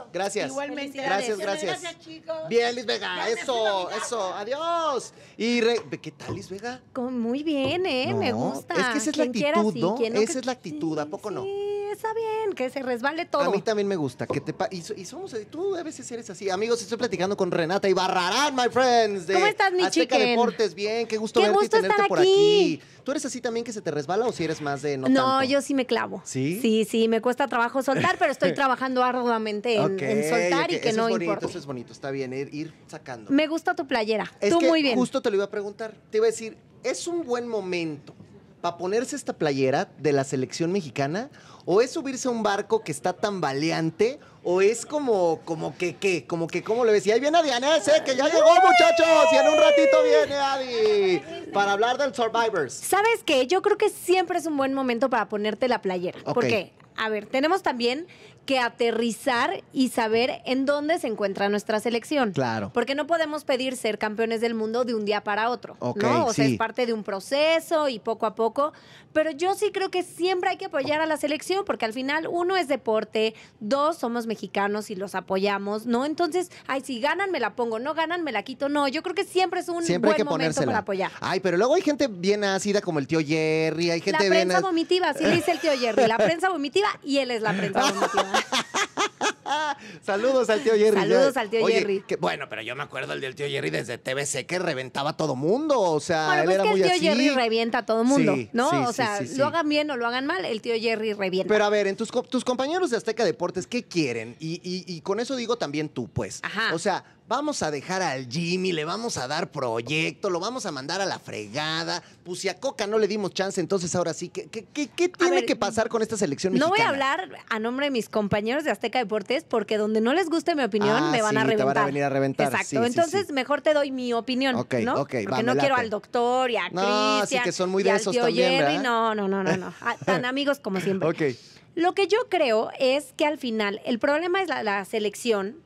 A: éxito. Gracias.
B: Igualmente.
A: Gracias, gracias.
B: Gracias, chicos.
A: Bien, Liz Vega,
B: Gracias,
A: eso, eso, adiós. Y re- ¿qué tal, Liz Vega?
C: Con- Muy bien, ¿eh? Me gusta.
A: es que esa es la
C: quiera,
A: actitud,
C: sí,
A: ¿no? Esa
C: que-
A: es la actitud, ¿a poco no?
C: Sí, está bien, que se resbale todo.
A: A mí también me gusta que te pa- y, y somos y tú a veces eres así. Amigos, estoy platicando con Renata Ibarrarán, my friends. De
C: ¿Cómo estás, mi
A: Azteca
C: chicken?
A: Deportes, bien, qué gusto
C: Qué
A: verte
C: gusto
A: y tenerte
C: estar
A: por
C: aquí.
A: aquí. ¿Tú eres así también que se te resbala o si eres más de no,
C: No,
A: tanto?
C: yo sí me clavo.
A: ¿Sí?
C: Sí, sí, me cuesta trabajo soltar, pero estoy [laughs] trabajando arduamente en, soltar y que
A: eso
C: no
A: es bonito,
C: importe.
A: Eso es bonito, está bien, ir, ir sacando.
C: Me gusta tu playera.
A: Es
C: Tú
A: que
C: muy bien.
A: justo te lo iba a preguntar. Te iba a decir, ¿es un buen momento para ponerse esta playera de la selección mexicana? ¿O es subirse a un barco que está tan valiente? ¿O es como, como que, qué? Como que, ¿cómo le ves? Y ahí viene Adianés, ¿eh? Que ya llegó, muchachos. Y en un ratito viene Adi. Para hablar del Survivors.
C: ¿Sabes qué? Yo creo que siempre es un buen momento para ponerte la playera.
A: Ok.
C: Porque, a ver, tenemos también que aterrizar y saber en dónde se encuentra nuestra selección.
A: Claro.
C: Porque no podemos pedir ser campeones del mundo de un día para otro.
A: Ok,
C: ¿no? O sea,
A: sí.
C: es parte de un proceso y poco a poco. Pero yo sí creo que siempre hay que apoyar a la selección porque al final, uno es deporte, dos somos mexicanos y los apoyamos, ¿no? Entonces, ay, si ganan me la pongo, no ganan me la quito. No, yo creo que siempre es un
A: Siempre hay
C: buen
A: que
C: momento
A: ponérsela.
C: para apoyar.
A: Ay, pero luego hay gente bien ácida como el tío Jerry. Hay
C: La
A: gente bien.
C: prensa vomitiva, así le dice el tío Jerry. La [laughs] prensa vomitiva y él es la prensa vomitiva. [laughs]
A: Saludos al tío Jerry.
C: Saludos al tío
A: Oye,
C: Jerry.
A: que- bueno, pero yo me acuerdo el del tío Jerry desde TBC que reventaba a todo mundo. O sea,
C: Bueno,
A: él
C: pues
A: era
C: que
A: muy
C: el tío
A: así.
C: Jerry revienta a todo mundo,
A: Sí,
C: ¿no?
A: sí,
C: o sea,
A: sí,
C: lo hagan bien o lo hagan mal, el tío Jerry revienta.
A: Pero a ver, en tus, tus compañeros de Azteca Deportes, ¿qué quieren? Y, y- y con eso digo también tú, pues.
C: Ajá.
A: O sea, vamos a dejar al Jimmy, le vamos a dar proyecto, lo vamos a mandar a la fregada. Pues si a Coca no le dimos chance, entonces ahora sí, ¿qué, qué, qué- qué tiene
C: ver,
A: que pasar con esta selección
C: no voy a hablar a nombre de mis compañeros de Azteca Deportes porque donde no les guste mi opinión
A: Ah,
C: me van a
A: sí, te
C: reventar.
A: van a venir a reventar,
C: Exacto.
A: sí,
C: Entonces,
A: sí.
C: mejor te doy mi opinión,
A: Ok,
C: ¿no?
A: ok,
C: porque
A: va,
C: no quiero al doctor y a
A: No, sí,
C: Cristian.
A: que son muy de esos también,
C: Jerry. No, no, no, no, no. Ah, Tan [laughs] amigos como siempre.
A: Ok.
C: Lo que yo creo es que al final el problema es la, la selección,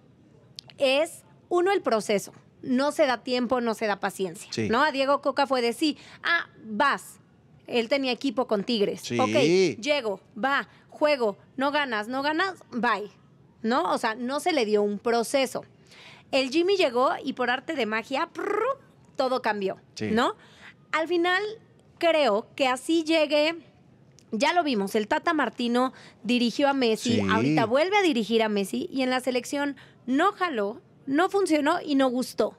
C: es uno el proceso. No se da tiempo, no se da paciencia.
A: Sí.
C: ¿No? A Diego Coca fue de sí, ah, vas. Él tenía equipo con Tigres.
A: Sí.
C: Ok, llego, va, juego, no ganas, no ganas, bye. ¿No? O sea, no se le dio un proceso. El Jimmy llegó y por arte de magia, prrr, todo cambió.
A: Sí.
C: ¿No? Al final, creo que así llegue. Ya lo vimos, el Tata Martino dirigió a Messi,
A: Sí.
C: ahorita vuelve a dirigir a Messi y en la selección no jaló, no funcionó y no gustó.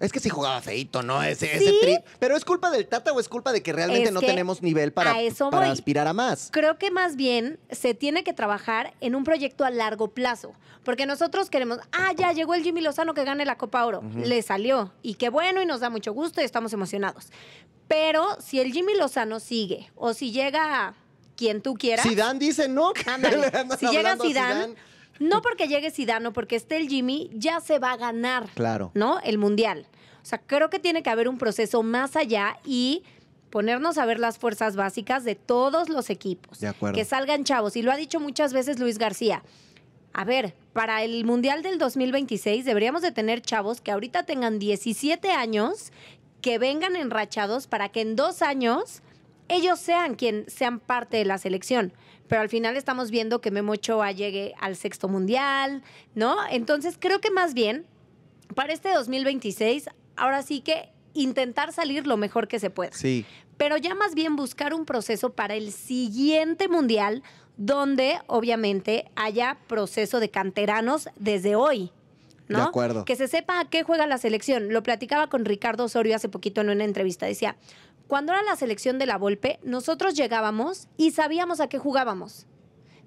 A: Es que si jugaba feito, ¿no? Ese, ese
C: Sí.
A: trip. Pero ¿es culpa del Tata o es culpa de que realmente
C: Es
A: no
C: que
A: tenemos nivel para,
C: a eso
A: para aspirar a más?
C: Creo que más bien se tiene que trabajar en un proyecto a largo plazo, porque nosotros queremos, ah, ya llegó el Jimmy Lozano que gane la Copa Oro, le salió, y qué bueno, y nos da mucho gusto y estamos emocionados. Pero si el Jimmy Lozano sigue, o si llega quien tú quieras,
A: Zidane dice, ¿no?
C: ándale, [laughs] si llega
A: a
C: Zidane, no porque llegue Zidane porque esté el Jimmy, ya se va a ganar.
A: Claro.
C: ¿no? El mundial. O sea, creo que tiene que haber un proceso más allá y ponernos a ver las fuerzas básicas de todos los equipos.
A: De acuerdo.
C: Que salgan chavos. Y lo ha dicho muchas veces Luis García. A ver, para el Mundial del 2026 deberíamos de tener chavos que ahorita tengan 17 años, que vengan enrachados para que en dos años ellos sean quien sean parte de la selección. Pero al final estamos viendo que Memo Ochoa llegue al sexto mundial, ¿no? Entonces creo que más bien para este 2026, ahora sí que intentar salir lo mejor que se pueda.
A: Sí.
C: Pero ya más bien buscar un proceso para el siguiente mundial donde obviamente haya proceso de canteranos desde hoy. ¿no?
A: De acuerdo.
C: Que se sepa a qué juega la selección. Lo platicaba con Ricardo Osorio hace poquito en una entrevista. Decía, cuando era la selección de la Volpe, nosotros llegábamos y sabíamos a qué jugábamos.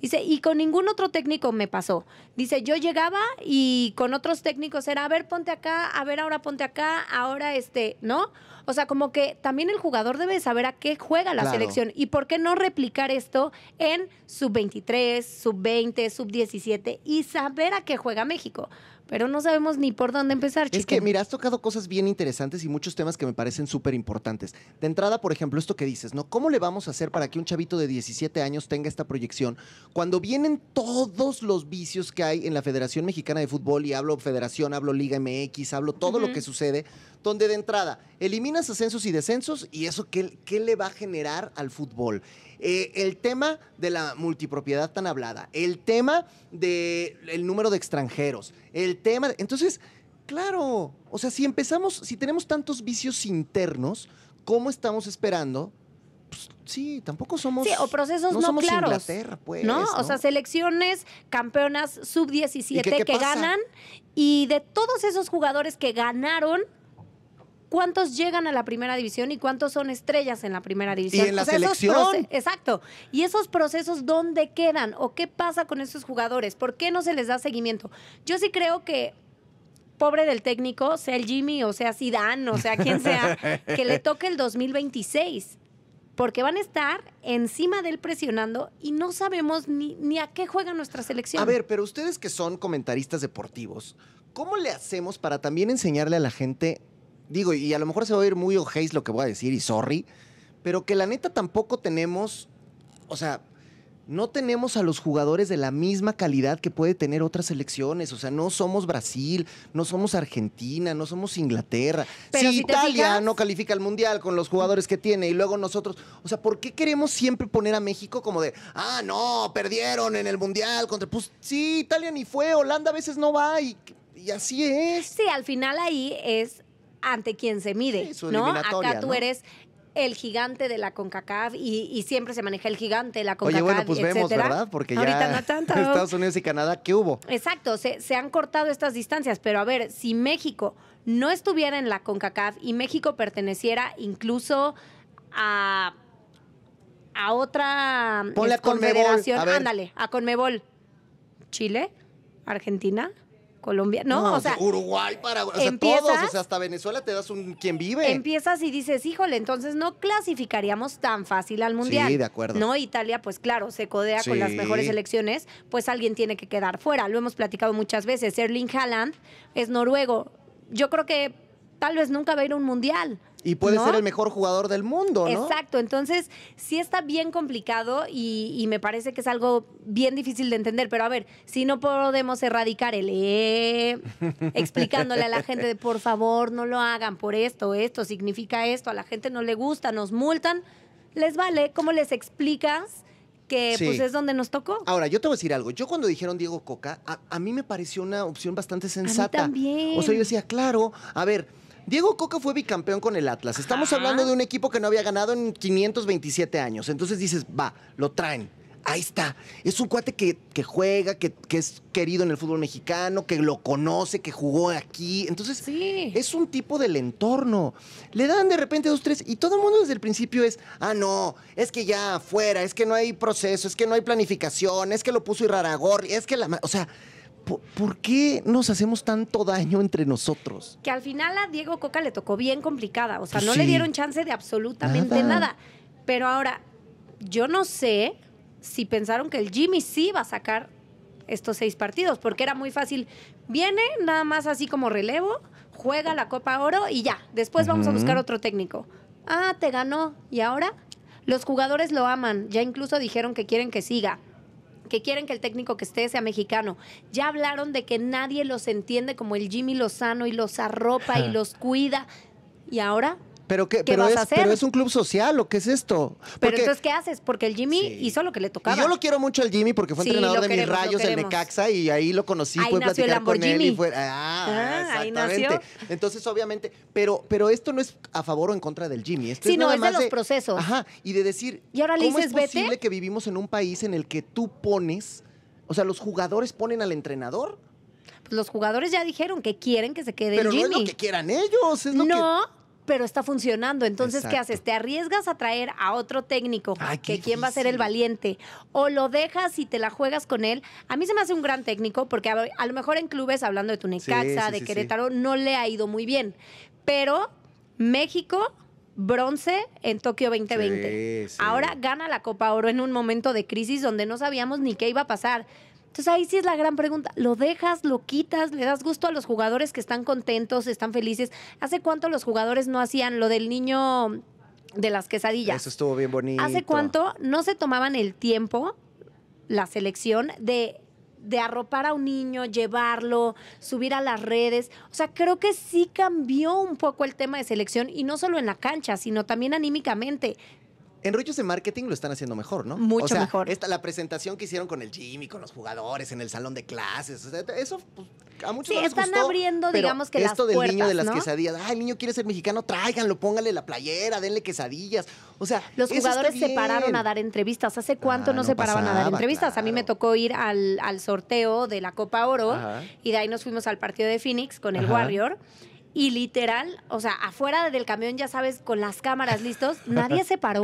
C: Dice, y con ningún otro técnico me pasó. Dice, yo llegaba y con otros técnicos era, a ver, ponte acá, a ver, ahora ponte acá, ahora este, ¿no? O sea, como que también el jugador debe saber a qué juega la
A: Claro.
C: selección y por qué no replicar esto en sub-23, sub-20, sub-17 y saber a qué juega México. Pero no sabemos ni por dónde empezar,
A: Es
C: chicos.
A: que, mira, has tocado cosas bien interesantes y muchos temas que me parecen súper importantes. De entrada, por ejemplo, esto que dices, ¿no? ¿Cómo le vamos a hacer para que un chavito de 17 años tenga esta proyección cuando vienen todos los vicios que hay en la Federación Mexicana de Fútbol? Y hablo Federación, hablo Liga MX, hablo todo lo que sucede, donde de entrada eliminas ascensos y descensos y eso, ¿qué, qué le va a generar al fútbol? Eh, el tema de la multipropiedad tan hablada, el tema del número de extranjeros, el tema... de- entonces, claro, o sea, si empezamos, si tenemos tantos vicios internos, ¿cómo estamos esperando? Pues, sí, tampoco somos...
C: Sí, o procesos no,
A: somos
C: claros.
A: Inglaterra, pues.
C: ¿no?
A: ¿no?
C: O sea, selecciones campeonas sub-17
A: ¿Y qué- qué
C: que
A: pasa?
C: ganan. Y de todos esos jugadores que ganaron, ¿cuántos llegan a la primera división y cuántos son estrellas en la primera división?
A: en la
C: esos
A: selección.
C: proce- Exacto. ¿Y esos procesos dónde quedan? ¿O qué pasa con esos jugadores? ¿Por qué no se les da seguimiento? Yo sí creo que pobre del técnico, sea el Jimmy o sea Zidane, o sea quien sea, [laughs] que le toque el 2026. Porque van a estar encima de él presionando y no sabemos ni, ni a qué juega nuestra selección.
A: A ver, pero ustedes que son comentaristas deportivos, ¿cómo le hacemos para también enseñarle a la gente, digo, y a lo mejor se va a oír muy ojéis lo que voy a decir, y sorry, pero que la neta tampoco tenemos, o sea, no tenemos a los jugadores de la misma calidad que puede tener otras selecciones. O sea, no somos Brasil, no somos Argentina, no somos Inglaterra.
C: Pero
A: si Italia
C: fijas-
A: no califica al Mundial con los jugadores que tiene y luego nosotros... O sea, ¿por qué queremos siempre poner a México como de, ah, no, perdieron en el Mundial contra... Pues sí, Italia ni fue, Holanda a veces no va y, y así es.
C: Sí, al final ahí es ante quien se mide,
A: Sí,
C: ¿no? Acá tú
A: ¿no?
C: eres el gigante de la CONCACAF y, y siempre se maneja el gigante de la
A: Oye,
C: CONCACAF,
A: bueno, pues vemos,
C: etcétera.
A: ¿verdad? Porque
C: Ahorita
A: ya
C: no tanto. [laughs]
A: Estados Unidos y Canadá, ¿qué hubo?
C: Exacto, se, se han cortado estas distancias, pero a ver, si México no estuviera en la CONCACAF y México perteneciera incluso a, a otra
A: Ponle Conmebol, a
C: ándale, a Conmebol, Chile, Argentina, Colombia, no, o sea,
A: Uruguay para... O sea,
C: empiezas-
A: todos, o sea, hasta Venezuela te das un quien vive.
C: empiezas y dices, híjole, entonces no clasificaríamos tan fácil al mundial.
A: Sí, de acuerdo.
C: No, Italia, pues claro, se codea con las mejores selecciones, pues alguien tiene que quedar fuera. Lo hemos platicado muchas veces. Erling Haaland es noruego. Yo creo que tal vez nunca va a ir a un mundial.
A: Y puede
C: ¿no?
A: ser el mejor jugador del mundo, ¿no?
C: Exacto, entonces sí está bien complicado y, y me parece que es algo bien difícil de entender, pero a ver, si no podemos erradicar el E, explicándole a la gente de por favor no lo hagan por esto, esto significa esto, a la gente no le gusta, nos multan, les vale, ¿cómo les explicas que
A: Sí.
C: pues es donde nos tocó?
A: Ahora, yo te voy a decir algo. Yo cuando dijeron Diego Coca, a, a mí me pareció una opción bastante sensata.
C: también.
A: O sea, yo decía, claro, a ver, Diego Coca fue bicampeón con el Atlas. Estamos
C: Ajá.
A: hablando de un equipo que no había ganado en 527 años. Entonces dices, va, lo traen. ahí está. Es un cuate que, que juega, que, que es querido en el fútbol mexicano, que lo conoce, que jugó aquí. Entonces,
C: Sí.
A: es un tipo del entorno. Le dan de repente dos, tres, y todo el mundo desde el principio es, ah, no, es que ya afuera, es que no hay proceso, es que no hay planificación, es que lo puso Iraragorri, es que la... ma-". O sea, ¿por, por qué nos hacemos tanto daño entre nosotros?
C: Que al final a Diego Coca le tocó bien complicada. O sea,
A: Pues
C: no
A: sí.
C: le dieron chance de absolutamente
A: Nada.
C: nada. Pero ahora, yo no sé si pensaron que el Jimmy sí iba a sacar estos seis partidos, porque era muy fácil. Viene nada más así como relevo, juega la Copa Oro y ya. Después vamos a buscar otro técnico. Ah, te ganó. ¿Y ahora? Los jugadores lo aman. Ya incluso dijeron que quieren que siga que quieren que el técnico que esté sea mexicano. Ya hablaron de que nadie los entiende como el Jimmy Lozano y los arropa y [laughs] los cuida. ¿Y ahora?
A: ¿Pero qué?
C: ¿Qué
A: pero,
C: vas
A: es,
C: a hacer?
A: pero es un club social, ¿o qué es esto?
C: Pero
A: Porque-
C: entonces, ¿qué haces? Porque el Jimmy
A: Sí.
C: hizo lo que le tocaba.
A: Y yo lo quiero mucho al Jimmy porque fue
C: Sí,
A: entrenador de mis
C: queremos,
A: rayos
C: queremos.
A: Necaxa y ahí lo conocí,
C: Ahí
A: pude
C: nació el
A: platicar con él y fue. Ah,
C: Ah, ahí
A: exactamente.
C: nació.
A: Entonces, obviamente, pero, pero esto no es a favor o en contra del Jimmy. Esto
C: Sí,
A: es
C: no,
A: nada
C: es de
A: más
C: los procesos.
A: Ajá, y de decir.
C: Y ahora le
A: ¿cómo
C: dices,
A: es
C: "Vete"?
A: posible que vivimos en un país en el que tú pones, o sea, los jugadores ponen al entrenador?
C: Pues los jugadores ya dijeron que quieren que se quede
A: Pero
C: el
A: no
C: Jimmy.
A: es lo que quieran ellos, es lo que.
C: Pero está funcionando. Entonces, ¿qué haces? Te arriesgas a traer a otro técnico,
A: Ay,
C: que quién va a ser el valiente, o lo dejas y te la juegas con él. A mí se me hace un gran técnico, porque a, a lo mejor en clubes, hablando de tu Necaxa,
A: sí,
C: de
A: sí,
C: Querétaro, no le ha ido muy bien. Pero México, bronce en Tokio 2020.
A: Sí, sí.
C: Ahora gana la Copa Oro en un momento de crisis donde no sabíamos ni qué iba a pasar. Entonces ahí sí es la gran pregunta. ¿Lo dejas, lo quitas, le das gusto a los jugadores que están contentos, están felices? ¿Hace cuánto los jugadores no hacían lo del niño de las quesadillas?
A: Eso estuvo bien bonito.
C: ¿Hace cuánto no se tomaban el tiempo, la selección, de, de arropar a un niño, llevarlo, subir a las redes? O sea, creo que sí cambió un poco el tema de selección y no solo en la cancha, sino también anímicamente.
A: En rollos de marketing lo están haciendo mejor, ¿no?
C: Mucho
A: o sea,
C: mejor.
A: Esta, la presentación que hicieron con el Jimmy, con los jugadores, en el salón de clases. o sea, eso pues, a muchos
C: Sí,
A: les
C: están
A: gustó,
C: abriendo,
A: pero
C: digamos que las
A: esto del niño de
C: puertas,
A: las
C: ¿no?
A: quesadillas. Ay, el niño quiere ser mexicano, tráiganlo, póngale la playera, denle quesadillas. O sea,
C: Los jugadores se pararon a dar entrevistas. ¿Hace cuánto
A: Ah,
C: no,
A: no
C: se paraban a dar entrevistas? A mí me tocó ir al, al sorteo de la Copa Oro
A: Ajá.
C: y de ahí nos fuimos al partido de Phoenix con el
A: Ajá.
C: Warrior. Y literal, o sea, afuera del camión, ya sabes, con las cámaras listos, [laughs] nadie se paró.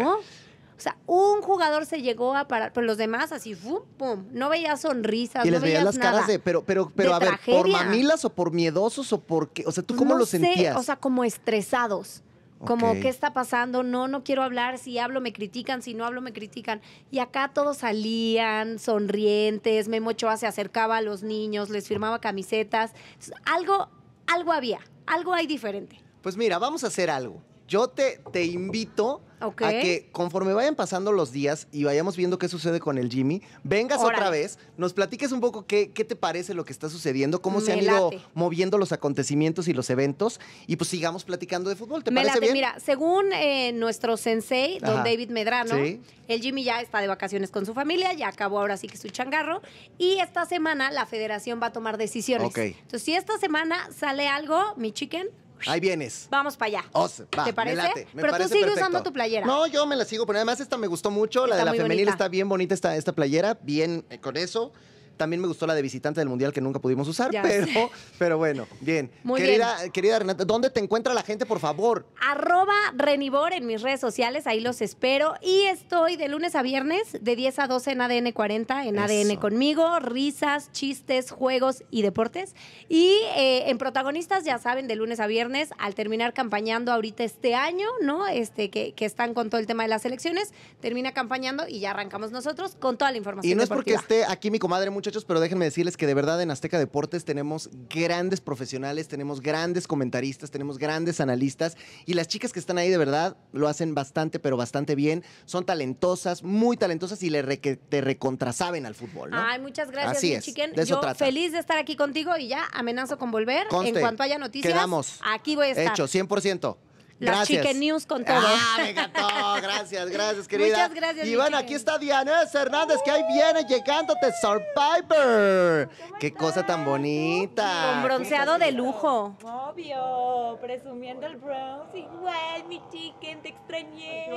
C: O sea, un jugador se llegó a parar, pero los demás así, ¡fum! ¡pum! No veías sonrisas,
A: Y
C: no
A: les veías
C: veías
A: las
C: nada.
A: caras de, pero, pero, pero
C: De
A: a ver, ¿por mamilas o por miedosos o por qué? O sea, ¿tú cómo
C: No
A: lo
C: sé,
A: sentías?
C: o sea, como estresados. Como. ¿qué está pasando? No, no quiero hablar. Si hablo, me critican. Si no hablo, me critican. Y acá todos salían sonrientes. Memo Ochoa se acercaba a los niños, les firmaba camisetas. Entonces, algo, algo había. Algo hay diferente.
A: Pues mira, vamos a hacer algo. Yo te, te invito a que conforme vayan pasando los días y vayamos viendo qué sucede con el Jimmy, vengas otra vez, nos platiques un poco qué, qué te parece lo que está sucediendo, cómo se han ido
C: late.
A: moviendo los acontecimientos y los eventos y pues sigamos platicando de fútbol. ¿Te
C: Me
A: parece
C: late.
A: bien?
C: Mira, según eh, nuestro sensei, don
A: Ajá.
C: David Medrano,
A: Sí.
C: el Jimmy ya está de vacaciones con su familia, ya acabó ahora sí que su changarro. Y esta semana la federación va a tomar decisiones. Entonces, si esta semana sale algo, mi chicken,
A: Ahí vienes.
C: vamos para allá.
A: Va,
C: ¿Te parece?
A: Me late, me
C: Pero tú
A: parece
C: sigue
A: perfecto.
C: usando tu playera.
A: No, yo me la sigo poniendo. Además, esta me gustó mucho. la de la femenil
C: bonita.
A: está bien bonita esta, esta playera. Bien eh, con eso. También me gustó la de visitante del mundial que nunca pudimos usar,
C: Ya
A: pero,
C: sé. [laughs]
A: pero bueno, bien.
C: Muy
A: querida, querida Renata, ¿dónde te encuentra la gente, por favor?
C: Arroba Renibor en mis redes sociales, ahí los espero. Y estoy de lunes a viernes, de 10 a 12 en ADN 40, en ADN conmigo, risas, chistes, juegos y deportes. Y eh, en protagonistas, ya saben, de lunes a viernes, al terminar campañando ahorita este año, ¿no? Este, que, que están con todo el tema de las elecciones, termina campañando y ya arrancamos nosotros con toda la información.
A: Y no es porque esté aquí mi comadre, muchachos, pero déjenme decirles que de verdad en Azteca Deportes tenemos grandes profesionales, tenemos grandes comentaristas, tenemos grandes analistas y las chicas que están ahí de verdad lo hacen bastante, pero bastante bien. Son talentosas, muy talentosas y le re- que te recontrasaben al fútbol, ¿no?
C: Ay, muchas gracias,
A: Así es,
C: chicken.
A: de eso
C: Yo
A: trata.
C: feliz de estar aquí contigo y ya amenazo con volver.
A: Conste,
C: en cuanto haya noticias,
A: quedamos.
C: aquí voy a estar.
A: Hecho, 100%.
C: Las
A: Gracias.
C: Chicken News con todo.
A: Ah, me encantó. Gracias, gracias, [laughs] querida.
C: Muchas gracias,
A: Y bueno, aquí está Diana Hernández, que ahí viene llegándote Survivor. Qué cosa tan bonita.
C: Con bronceado de lujo.
D: Obvio, presumiendo el bronce. Igual, mi chicken, te extrañé.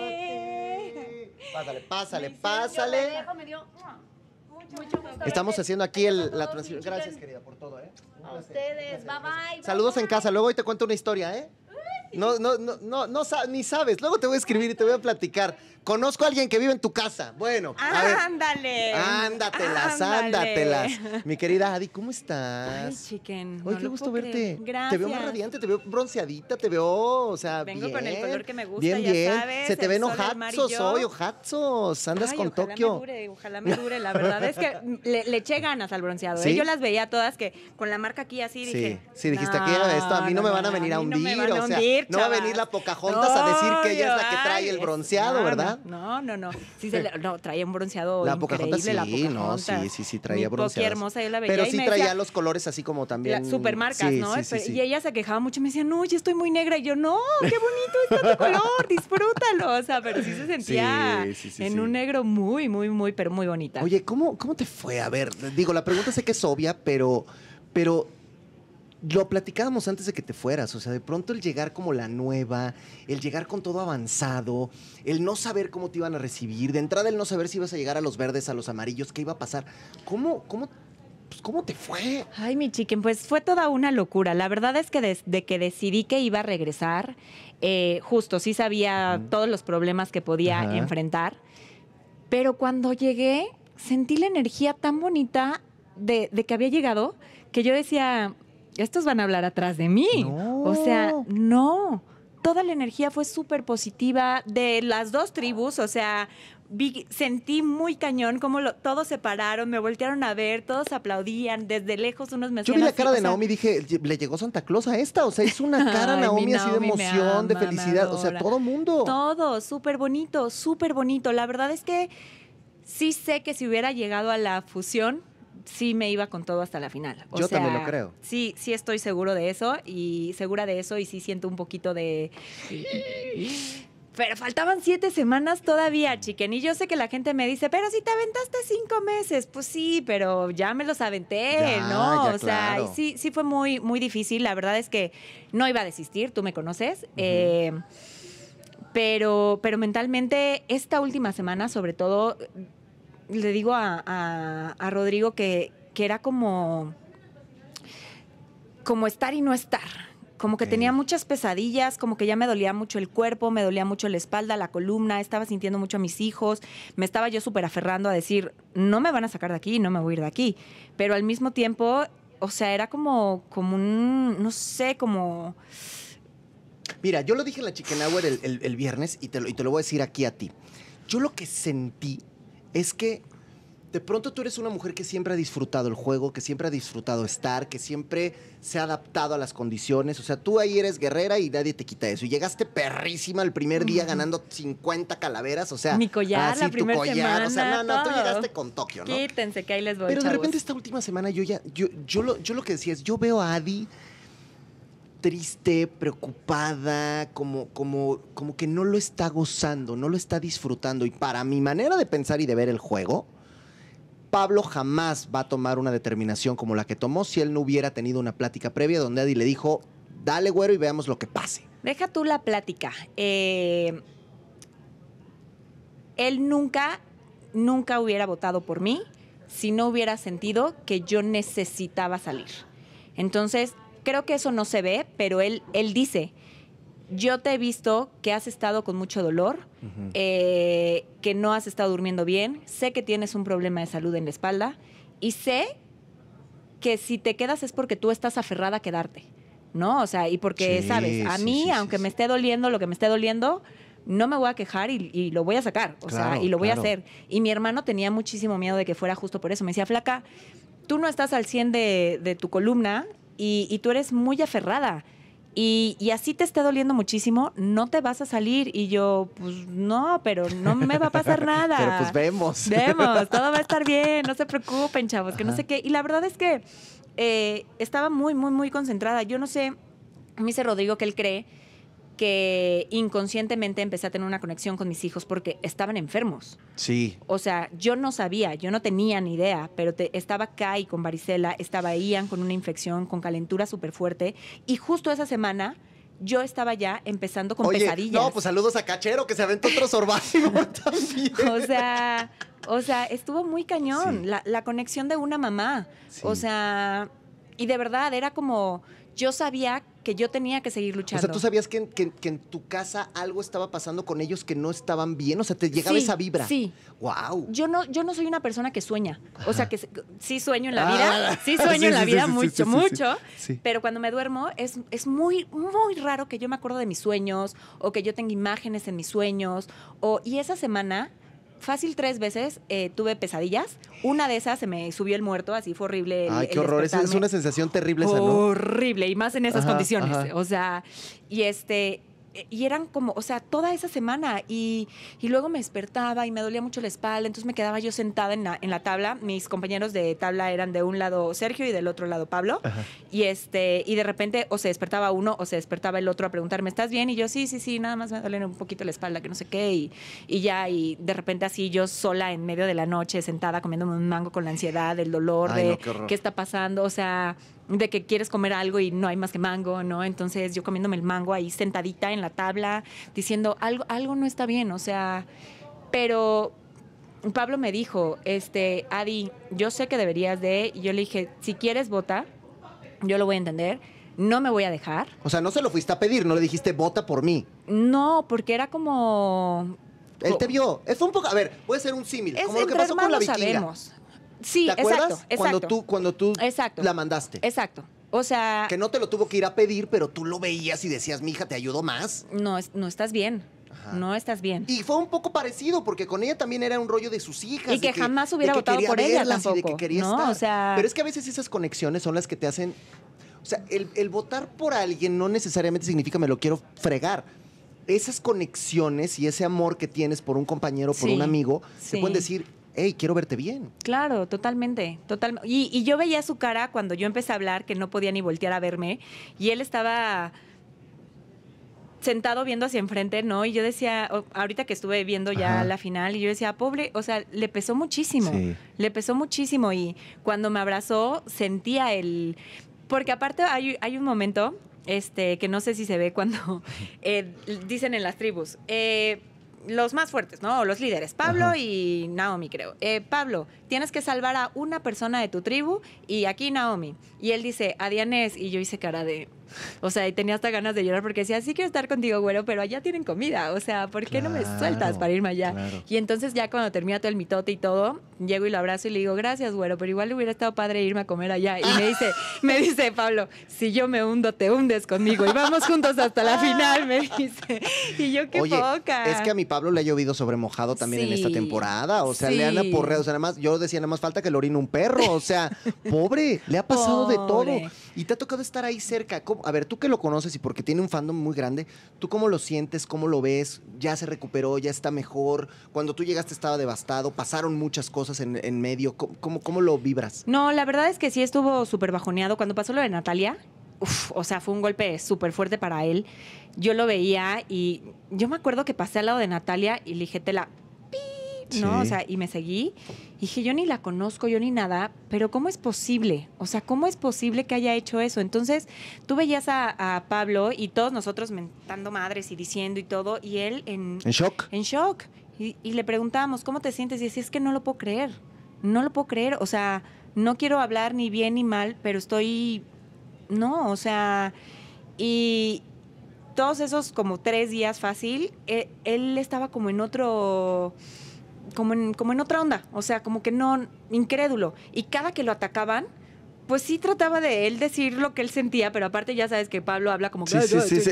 A: Pásale, pásale, pásale.
C: Me dio
D: Mucho gusto.
A: Estamos haciendo aquí el- la transmisión. Gracias, querida, por todo, ¿eh?
C: A ustedes. Bye bye.
A: Saludos en casa. Luego hoy te cuento una historia, ¿eh? No, no, no, no, no ni sabes. Luego te voy a escribir y te voy a platicar. Conozco a alguien que vive en tu casa. Bueno, a ver.
D: Ándale.
A: Ándatelas,
D: Ándale.
A: ándatelas. Mi querida Adi, ¿cómo
D: Ay,
A: estás?
D: chicken.
A: Oye,
D: no
A: qué
D: lo
A: gusto
D: puedo
A: verte.
D: creer. Gracias.
A: Te veo más radiante, te veo bronceadita, te veo, o sea,
D: Vengo
A: bien.
D: con el color que me gusta,
A: Bien,
D: ya
A: bien.
D: sabes,
A: Se te
D: el
A: ven
D: sol, el mar y
A: ojazos
D: yo.
A: hoy, ojazos. Andas
D: Ay,
A: con
D: ojalá
A: Tokio.
D: Me dure, ojalá me dure. La verdad es que [laughs] le, le eché ganas al bronceado. ¿eh?
A: ¿Sí?
D: Yo las veía todas que con la marca aquí así
A: Sí,
D: dije.
A: sí, dijiste
D: "No,
A: aquí esto a mí no, me van a venir a
D: mí no
A: hundir,
D: me van a
A: o sea,
D: hundir,
A: no va a venir
D: chavas".
A: la Pocahontas a decir que ella es la que trae
D: ay,
A: el bronceado,
D: no,
A: ¿verdad?
D: No, no, no. Sí, se le- no, traía un bronceado
A: La
D: increíble,
A: sí,
D: la
A: no,
D: Pocahontas.
A: sí, sí, sí, traía bronceados.
D: hermosa, la veía
A: Pero
D: y
A: sí
D: me
A: traía
D: decía,
A: los colores así como también.
D: supermarcas,
A: Sí,
D: ¿no?
A: sí, sí.
D: Y ella se quejaba mucho y me decía, no, yo estoy muy negra. Y yo, no, qué bonito está tu [laughs] color, disfrútalo. O sea, pero sí se sentía en un negro muy, muy, muy, pero muy bonita.
A: Oye, ¿cómo, ¿cómo te fue? A ver, digo, la pregunta sé que es obvia, pero, pero lo platicábamos antes de que te fueras. O sea, de pronto el llegar como la nueva, el llegar con todo avanzado, el no saber cómo te iban a recibir, de entrada el no saber si ibas a llegar a los verdes, a los amarillos, qué iba a pasar. ¿Cómo, cómo, pues, cómo te fue?
D: Ay, mi chicken, pues fue toda una locura. La verdad es que desde que decidí que iba a regresar, eh, justo sí sabía todos los problemas que podía enfrentar, pero cuando llegué sentí la energía tan bonita de, de que había llegado que yo decía, estos van a hablar atrás de mí.
A: No.
D: O sea, no. Toda la energía fue súper positiva de las dos tribus, o sea, vi- sentí muy cañón como lo- todos se pararon, me voltearon a ver, todos aplaudían, desde lejos unos me
A: Yo vi la
D: así,
A: cara
D: o
A: de
D: sea,
A: Naomi y dije, le llegó Santa Claus a esta. O sea, hizo una [laughs] cara
D: Ay,
A: Naomi así de
D: Naomi
A: emoción, de
D: ama,
A: felicidad. O sea, todo mundo.
D: Todo, súper bonito, súper bonito. La verdad es que sí sé que si hubiera llegado a la fusión, sí me iba con todo hasta la final. O
A: Yo
D: sea,
A: también lo creo.
D: Sí, sí estoy seguro de eso y segura de eso y sí siento un poquito de... Pero faltaban siete semanas todavía, chiquen. Y yo sé que la gente me dice, pero si te aventaste cinco meses. Pues sí, pero ya me los aventé,
A: Ya,
D: ¿no?
A: ya,
D: o sea,
A: claro.
D: sí, sí fue muy, muy difícil. La verdad es que no iba a desistir, tú me conoces. Eh, pero, pero mentalmente, esta última semana, sobre todo, le digo a, a- a Rodrigo que, que era como, como estar y no estar. Como que tenía muchas pesadillas, como que ya me dolía mucho el cuerpo, me dolía mucho la espalda, la columna, estaba sintiendo mucho a mis hijos, me estaba yo súper aferrando a decir, no me van a sacar de aquí, no me voy a ir de aquí. Pero al mismo tiempo, o sea, era como, como un, no sé, como...
A: Mira, yo lo dije en la Chicken Hour el, el- el viernes y te, lo, y te lo voy a decir aquí a ti. Yo lo que sentí es que de pronto tú eres una mujer que siempre ha disfrutado el juego, que siempre ha disfrutado estar, que siempre se ha adaptado a las condiciones. O sea, tú ahí eres guerrera y nadie te quita eso. Y llegaste perrísima el primer día ganando 50 calaveras. O sea,
D: Mi collar, la
A: tu collar. O sea, no, no, tú llegaste con Tokio, ¿no?
D: Quítense que ahí les voy,
A: Pero de repente esta última semana yo ya, yo, yo, lo, yo lo que decía es, yo veo a Adi triste, preocupada, como, como, como que no lo está gozando, no lo está disfrutando. Y para mi manera de pensar y de ver el juego, Pablo jamás va a tomar una determinación como la que tomó si él no hubiera tenido una plática previa donde Adi le dijo, dale güero y veamos lo que pase.
D: Deja tú la plática. Eh, él nunca, nunca hubiera votado por mí si no hubiera sentido que yo necesitaba salir. Entonces, creo que eso no se ve, pero él, él dice, yo te he visto que has estado con mucho dolor, eh, que no has estado durmiendo bien, sé que tienes un problema de salud en la espalda y sé que si te quedas es porque tú estás aferrada a quedarte, ¿no? O sea, y porque,
A: Sí,
D: ¿sabes? A mí,
A: sí, sí,
D: aunque me esté doliendo lo que me esté doliendo, no me voy a quejar y, y lo voy a sacar, o
A: Claro,
D: sea, y lo voy
A: claro.
D: a hacer. Y mi hermano tenía muchísimo miedo de que fuera justo por eso. Me decía, flaca, tú no estás al 100 de, de tu columna y, y tú eres muy aferrada. Y, y así te esté doliendo muchísimo, no te vas a salir. Y yo, pues no, pero no me va a pasar [laughs] nada.
A: Pero pues vemos.
D: Vemos, todo va a estar [laughs] bien, no se preocupen, chavos, que no sé qué. Y la verdad es que eh, estaba muy, muy, muy concentrada. Yo no sé, me dice Rodrigo que él cree que inconscientemente empecé a tener una conexión con mis hijos porque estaban enfermos.
A: Sí.
D: O sea, yo no sabía, yo no tenía ni idea, pero te- estaba Kai con varicela, estaba Ian con una infección, con calentura súper fuerte. Y justo esa semana yo estaba ya empezando con
A: Oye,
D: pesadillas.
A: no, pues saludos a Cachero, que se aventó otro [laughs] también.
D: O sea, o sea, estuvo muy cañón
A: Sí.
D: la, la conexión de una mamá.
A: Sí.
D: O sea, y de verdad era como, yo sabía que yo tenía que seguir
A: O
D: luchando.
A: sea, tú sabías que en, que- que en tu casa algo estaba pasando con ellos que no estaban bien. O sea, te llegaba
D: Sí,
A: esa vibra.
D: Sí.
A: Wow.
D: Yo no, yo no soy una persona que sueña. O sea, que sí sueño en la
A: Ah, [laughs]
D: vida, sí sueño
A: sí,
D: en la vida
A: sí,
D: mucho, mucho. Pero cuando me duermo es, es muy, muy raro que yo me acuerdo de mis sueños o que yo tenga imágenes en mis sueños. O, y esa semana, fácil tres veces, eh, tuve pesadillas. Una de esas se me subió el muerto, así fue horrible. el-
A: Ay,
D: el
A: qué horror. Es, es una sensación terrible esa, ¿no?
D: Horrible, y más en esas
A: Ajá,
D: condiciones.
A: ajá.
D: O sea, y este. Y eran como, o sea, toda esa semana. Y, y luego me despertaba y me dolía mucho la espalda. Entonces me quedaba yo sentada en la, en la tabla. Mis compañeros de tabla eran de un lado Sergio y del otro lado Pablo. Y este, y de repente o se despertaba uno o se despertaba el otro a preguntarme, ¿estás bien? Y yo, sí, sí, sí, nada más me duele un poquito la espalda, que no sé qué. Y, y ya, y de repente así yo sola en medio de la noche, sentada comiéndome un mango con la ansiedad, el dolor
A: Ay,
D: de
A: no, qué
D: qué está pasando. O sea, de que quieres comer algo y no hay más que mango, ¿no? Entonces yo comiéndome el mango ahí sentadita en la tabla, diciendo, algo, algo no está bien, o sea, pero Pablo me dijo, este, Adi, yo sé que deberías de, y yo le dije, si quieres vota, yo lo voy a entender, no me voy a dejar.
A: O sea, no se lo fuiste a pedir, no le dijiste vota por mí.
D: No, porque era como...
A: Él te vio. Es un poco, a ver, puede ser un símil, como lo que pasó con la vikinga.
D: sabemos. Sí,
A: ¿Te acuerdas?
D: exacto, exacto.
A: Cuando tú, cuando tú
D: Exacto.
A: la mandaste.
D: Exacto. O sea,
A: Que no te lo tuvo que ir a pedir, pero tú lo veías y decías, mi hija, te ayudó más.
D: no, no estás bien.
A: Ajá.
D: No estás bien.
A: Y fue un poco parecido, porque con ella también era un rollo de sus hijas.
D: Y que jamás hubiera
A: que
D: votado por ella
A: verlas y de que
D: tampoco,
A: quería
D: ¿no?
A: estar.
D: O sea-
A: Pero es que a veces esas conexiones son las que te hacen. O sea, el, el votar por alguien no necesariamente significa me lo quiero fregar. Esas conexiones y ese amor que tienes por un compañero, por
D: Sí,
A: un amigo, te
D: sí.
A: pueden decir, hey, quiero verte bien.
D: Claro, totalmente, total. Y, y yo veía su cara cuando yo empecé a hablar que no podía ni voltear a verme y él estaba sentado viendo hacia enfrente, ¿no? Y yo decía, ahorita que estuve viendo ya
A: Ajá.
D: la final, y yo decía, pobre, o sea, le pesó muchísimo,
A: Sí.
D: le pesó muchísimo y cuando me abrazó sentía el... Porque aparte hay, hay un momento, este, que no sé si se ve cuando [laughs] eh, dicen en las tribus, eh, los más fuertes, ¿no? Los líderes, Pablo
A: Ajá.
D: y Naomi, creo. Eh, Pablo, tienes que salvar a una persona de tu tribu y aquí Naomi. Y él dice, a Dianés, y yo hice cara de... O sea, y tenía hasta ganas de llorar porque decía, sí quiero estar contigo, güero, pero allá tienen comida. O sea, ¿por qué no me sueltas para irme allá?
A: claro.
D: Y entonces ya cuando termina todo el mitote y todo, llego y lo abrazo y le digo, gracias, güero, pero igual hubiera estado padre irme a comer allá. Y me dice, [laughs] me dice Pablo, si yo me hundo, te hundes conmigo y vamos juntos hasta la final, me dice. Y yo, qué
A: Oye,
D: poca.
A: es que a mi Pablo le ha llovido sobre mojado también en esta temporada. O sea, le han aporreado. O sea, nada más, yo decía, nada más falta que le orine un perro. O sea, pobre, le ha pasado de todo. Y te ha tocado estar ahí cerca. A ver, tú que lo conoces y porque tiene un fandom muy grande, ¿tú cómo lo sientes? ¿Cómo lo ves? ¿Ya se recuperó? ¿Ya está mejor? Cuando tú llegaste estaba devastado. Pasaron muchas cosas en, medio. ¿Cómo, cómo, lo vibras?
D: No, la verdad es que sí estuvo súper bajoneado. Cuando pasó lo de Natalia, o sea, fue un golpe súper fuerte para él. Yo lo veía y yo me acuerdo que pasé al lado de Natalia y le dije, te la... pi", ¿no?
A: Sí.
D: O sea, y me seguí. Y dije, yo ni la conozco, yo ni nada, pero ¿cómo es posible? O sea, ¿cómo es posible que haya hecho eso? Entonces, tú veías a, a Pablo y todos nosotros mentando madres y diciendo y todo, y él en,
A: ¿En shock?
D: en shock. Y, y le preguntábamos, ¿cómo te sientes? Y decía, es que no lo puedo creer. No lo puedo creer. O sea, no quiero hablar ni bien ni mal, pero estoy. No, o sea. Y todos esos como tres días fácil, eh, él estaba como en otro. Como en, como en otra onda. O sea, como que no. Incrédulo. Y cada que lo atacaban. Pues sí trataba de él decir lo que él sentía, pero aparte ya sabes que Pablo habla como
A: Sí, sí, sí, sí.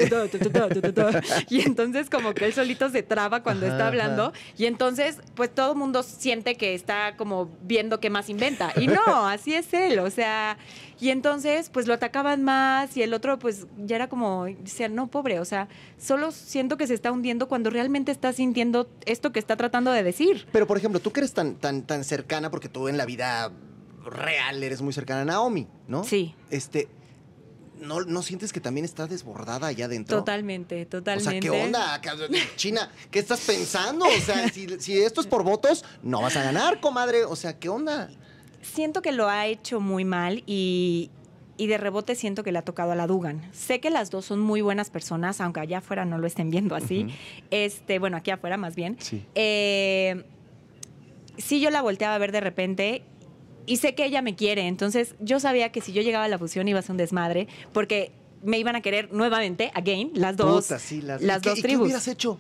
D: y entonces como que él solito se traba cuando
A: Ajá,
D: está hablando
A: ajá.
D: y entonces pues todo el mundo siente que está como viendo qué más inventa y no, [laughs] así es él, o sea, y entonces pues lo atacaban más y el otro pues ya era como, decía, no, pobre, o sea, solo siento que se está hundiendo cuando realmente está sintiendo esto que está tratando de decir.
A: Pero, por ejemplo, tú que eres tan, tan, tan cercana, porque tú en la vida real eres muy cercana a Naomi, ¿no?
D: Sí.
A: Este, ¿no, ¿no sientes que también está desbordada allá adentro?
D: Totalmente,
A: O
D: totalmente.
A: sea, ¿qué onda? ¿Qué- China, ¿qué estás pensando? O sea, si, si esto es por votos, no vas a ganar, comadre. O sea, ¿qué onda?
D: Siento que lo ha hecho muy mal y, y de rebote siento que le ha tocado a la Dugan. Sé que las dos son muy buenas personas, aunque allá afuera no lo estén viendo así. Este, bueno, aquí afuera más bien.
A: Sí.
D: Eh, sí, yo la volteaba a ver de repente y sé que ella me quiere. Entonces, yo sabía que si yo llegaba a la fusión iba a ser un desmadre porque me iban a querer nuevamente, again, las dos,
A: Puta, sí, las,
D: las
A: ¿y qué-
D: dos
A: y ¿Qué
D: tribus.
A: hubieras hecho?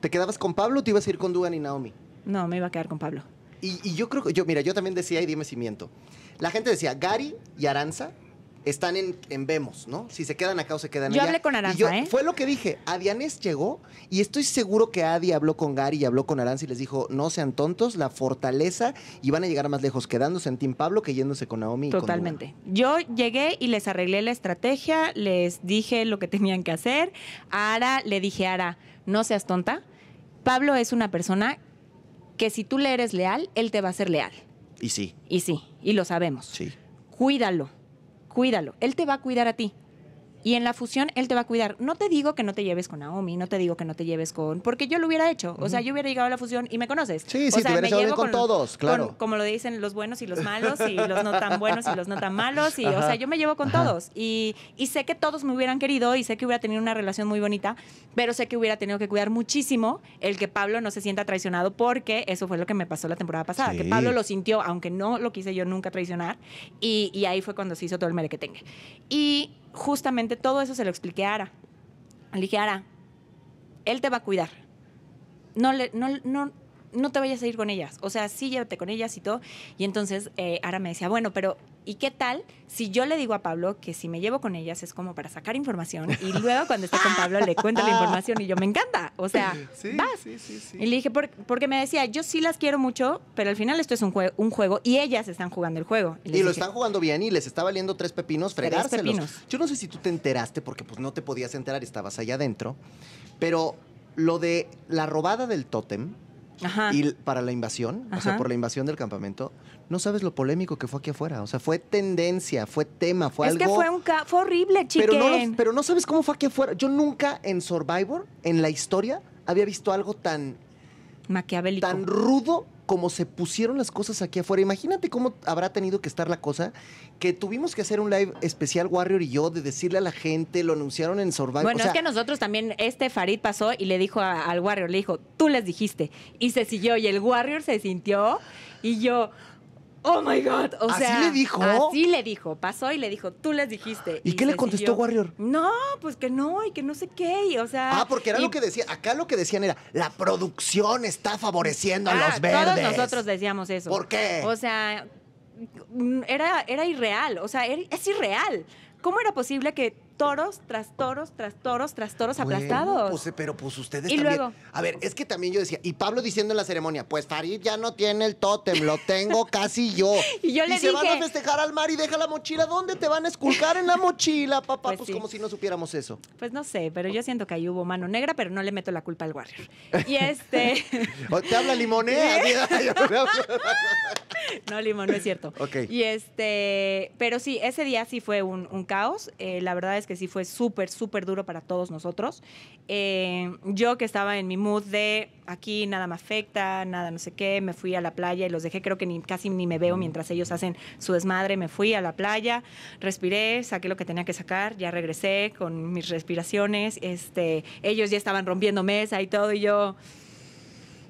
A: ¿Te quedabas con Pablo o te ibas a ir con Dugan y Naomi?
D: No, me iba a quedar con Pablo.
A: Y, y yo creo que, yo, mira, yo también decía, y dime si miento. La gente decía, Gary y Aranza están en, en Vemos, ¿no? Si se quedan acá o se quedan
D: Yo
A: allá.
D: hablé con Aranza,
A: yo-
D: ¿eh?
A: Fue lo que dije. Adianés llegó y estoy seguro que Adi habló con Gary y habló con Aranza y les dijo, no sean tontos, la fortaleza y van a llegar más lejos quedándose en Team Pablo que yéndose con Naomi y con
D: Totalmente. Yo llegué y les arreglé la estrategia, les dije lo que tenían que hacer. A Ara le dije, Ara, no seas tonta. Pablo es una persona que si tú le eres leal, él te va a ser leal.
A: Y sí,
D: Y sí, y lo sabemos.
A: sí.
D: Cuídalo, cuídalo. Él te va a cuidar a ti. Y en la fusión, él te va a cuidar. No te digo que no te lleves con Naomi, no te digo que no te lleves con... Porque yo lo hubiera hecho. O sea, yo hubiera llegado a la fusión y me conoces.
A: Sí,
D: O
A: sí, te
D: sea,
A: hubieras
D: me llevo
A: con todos, claro.
D: con- como lo dicen los buenos y los malos, y los no tan buenos y los no tan malos. Y, o sea, yo me llevo con
A: Ajá.
D: todos. Y, y sé que todos me hubieran querido y sé que hubiera tenido una relación muy bonita, pero sé que hubiera tenido que cuidar muchísimo el que Pablo no se sienta traicionado, porque eso fue lo que me pasó la temporada pasada.
A: Sí.
D: Que Pablo lo sintió, aunque no lo quise yo nunca traicionar. Y, y ahí fue cuando se hizo todo el merequetengue. Y justamente todo eso se lo expliqué a Ara. Le dije, Ara, él te va a cuidar. No, le, no, no, no te vayas a ir con ellas. O sea, sí llévate con ellas y todo. Y entonces eh, Ara me decía, bueno, pero ¿y qué tal si yo le digo a Pablo que si me llevo con ellas es como para sacar información y luego cuando esté con Pablo le cuento la [laughs] información y yo me encanta? O sea, vas.
A: sí, sí, sí.
D: Y le dije, por- porque me decía, yo sí las quiero mucho, pero al final esto es un, jue- un juego y ellas están jugando el juego.
A: Y lo
D: dije,
A: están jugando bien y les está valiendo tres pepinos
D: Tres
A: fregárselos.
D: pepinos.
A: Yo no sé si tú te enteraste, porque pues no te podías enterar, estabas allá adentro, pero lo de la robada del tótem
D: Ajá.
A: y para la invasión, o sea, por la invasión del campamento, no sabes lo polémico que fue aquí afuera. O sea, fue tendencia, fue tema, fue
D: es
A: algo...
D: que fue, un ca- fue horrible, chiquen.
A: pero, no, lo- pero no sabes cómo fue aquí afuera. Yo nunca en Survivor, en la historia, había visto algo tan
D: Maquiavélico.
A: tan rudo como se pusieron las cosas aquí afuera. Imagínate cómo habrá tenido que estar la cosa, que tuvimos que hacer un live especial Warrior y yo de decirle a la gente, lo anunciaron en Survivor.
D: Bueno,
A: o sea,
D: es que nosotros también, este Farid pasó y le dijo a- al Warrior, le dijo, tú les dijiste. Y se siguió y el Warrior se sintió y yo, oh my God. O
A: ¿Así
D: sea,
A: le dijo?
D: Así le dijo. Pasó y le dijo, tú les dijiste.
A: ¿Y qué le contestó
D: siguió.
A: Warrior?
D: No, pues que no y que no sé qué. y, o sea.
A: Ah, porque era
D: y-
A: lo que decía. Acá lo que decían era, la producción está favoreciendo a
D: Ah,
A: los verdes.
D: Todos nosotros decíamos eso.
A: ¿Por qué?
D: O sea, mm, era, era irreal. O sea, es irreal. ¿Cómo era posible que toros tras toros, tras toros, tras toros
A: Bueno,
D: aplastados?
A: pues, eh, pero pues ustedes
D: Y
A: también.
D: luego-
A: A ver, es que también yo decía, y Pablo diciendo en la ceremonia, pues Farid ya no tiene el tótem, lo tengo [laughs] casi yo.
D: Y yo le
A: se van a festejar al mar y deja la mochila. ¿Dónde te van a esculcar en la [laughs] mochila, papá? Pues,
D: Pues sí.
A: como si no supiéramos eso.
D: Pues no sé, pero yo siento que ahí hubo mano negra, pero no le meto la culpa al Warrior. Y este. [laughs]
A: Te habla limonea.
D: no, Limón, no es cierto.
A: Ok.
D: Y este. Pero sí, ese día sí fue un, un caos. Eh, la verdad es que sí fue súper, súper duro para todos nosotros. Eh, yo que estaba en mi mood de aquí nada me afecta, nada no sé qué, me fui a la playa y los dejé, creo que ni, casi ni me veo mientras ellos hacen su desmadre. Me fui a la playa, respiré, saqué lo que tenía que sacar, ya regresé con mis respiraciones. Este, ellos ya estaban rompiendo mesa y todo, y yo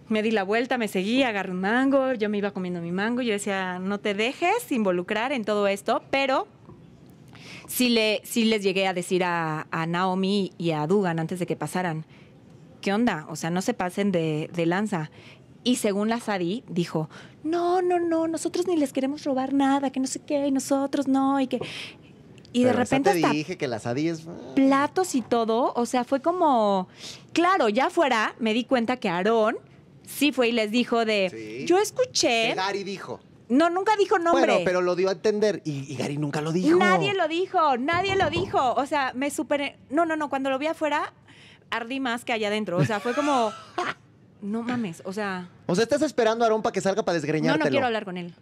D: me di la vuelta, me seguí, agarré un mango, yo me iba comiendo mi mango, yo decía, no te dejes involucrar en todo esto, pero sí, le, sí les llegué a decir a, a Naomi y a Dugan antes de que pasaran, ¿qué onda? O sea, no se pasen de, de lanza. Y según la Sadi, dijo, no, no, no, nosotros ni les queremos robar nada, que no sé qué, y nosotros no, y que... Y de
A: Pero
D: repente
A: te
D: hasta
A: dije que las adis.
D: platos y todo, o sea, fue como, claro, ya fuera, me di cuenta que Aarón sí fue y les dijo de,
A: Sí.
D: yo escuché,
A: Gary dijo.
D: No, nunca dijo nombre.
A: Bueno, pero lo dio a entender. Y, y Gary nunca lo dijo.
D: Nadie lo dijo, nadie lo dijo. O sea, me super... No, no, no, cuando lo vi afuera, ardí más que allá adentro. O sea, fue como... [laughs] No mames, o sea...
A: O sea, estás esperando a Aarón para que salga para
D: No,
A: desgreñártelo.
D: no quiero hablar con él.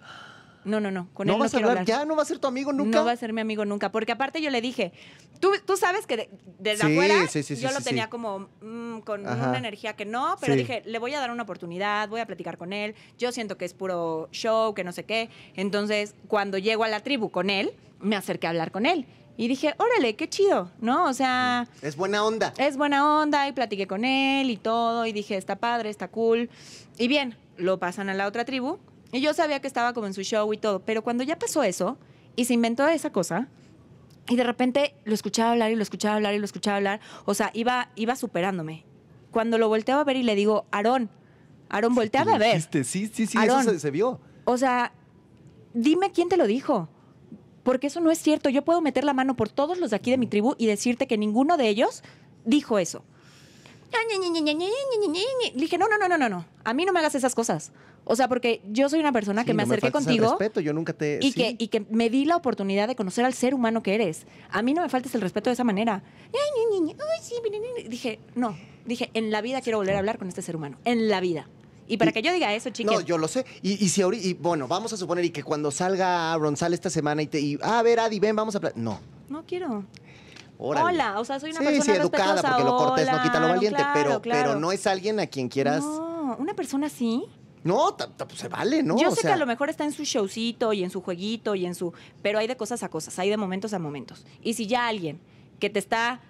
D: No, no, no. Con
A: ¿No
D: él no
A: vas a
D: quiero
A: hablar
D: hablar.
A: ya? ¿No va a ser tu amigo nunca?
D: No va a ser mi amigo nunca. Porque aparte yo le dije, tú, tú sabes que de- desde
A: Sí,
D: afuera
A: sí, sí, sí,
D: yo lo tenía como mm, con
A: Ajá.
D: una energía que no, pero dije, le voy a dar una oportunidad, voy a platicar con él. Yo siento que es puro show, que no sé qué. Entonces, cuando llego a la tribu con él, me acerqué a hablar con él. Y dije, órale, qué chido, ¿no? O sea,
A: Es buena onda.
D: es buena onda y platiqué con él y todo y dije, está padre, está cool. Y bien, lo pasan a la otra tribu y yo sabía que estaba como en su show y todo, pero cuando ya pasó eso y se inventó esa cosa y de repente lo escuchaba hablar y lo escuchaba hablar y lo escuchaba hablar, o sea, iba, iba superándome. Cuando lo volteaba a ver y le digo, Aarón, Aarón, volteaba a ver.
A: Sí, sí, sí,
D: Aarón.
A: eso se, se vio.
D: O sea, dime quién te lo dijo. Porque eso no es cierto. Yo puedo meter la mano por todos los de aquí de mi tribu y decirte que ninguno de ellos dijo eso. Le dije, no, no, no, no, no, no. A mí no me hagas esas cosas. O sea, porque yo soy una persona
A: Sí,
D: que me
A: no
D: acerqué
A: al
D: contigo
A: respeto, yo nunca te...
D: y,
A: sí.
D: que, y que me di la oportunidad de conocer al ser humano que eres. A mí no me faltes el respeto de esa manera. Dije, no. Dije, en la vida quiero volver a hablar con este ser humano. En la vida. Y para
A: Y-
D: que yo diga eso, chicas.
A: No, yo lo sé. Y, y si ahorita, y bueno, vamos a suponer y que cuando salga Aaron, sale esta semana y te, y, ah, a ver, Adi, ven, vamos a. No,
D: No quiero.
A: Órale.
D: Hola, o sea, soy una
A: sí,
D: persona
A: sí, educada,
D: respetuosa.
A: porque lo cortés no quita lo valiente,
D: claro,
A: pero,
D: claro.
A: pero no es alguien a quien quieras. No,
D: No, una persona así.
A: ta- pues se vale, ¿no?
D: Yo
A: O
D: sé
A: sea,
D: que a lo mejor está en su showcito y en su jueguito y en su. Pero hay de cosas a cosas, hay de momentos a momentos. Y si ya alguien que te está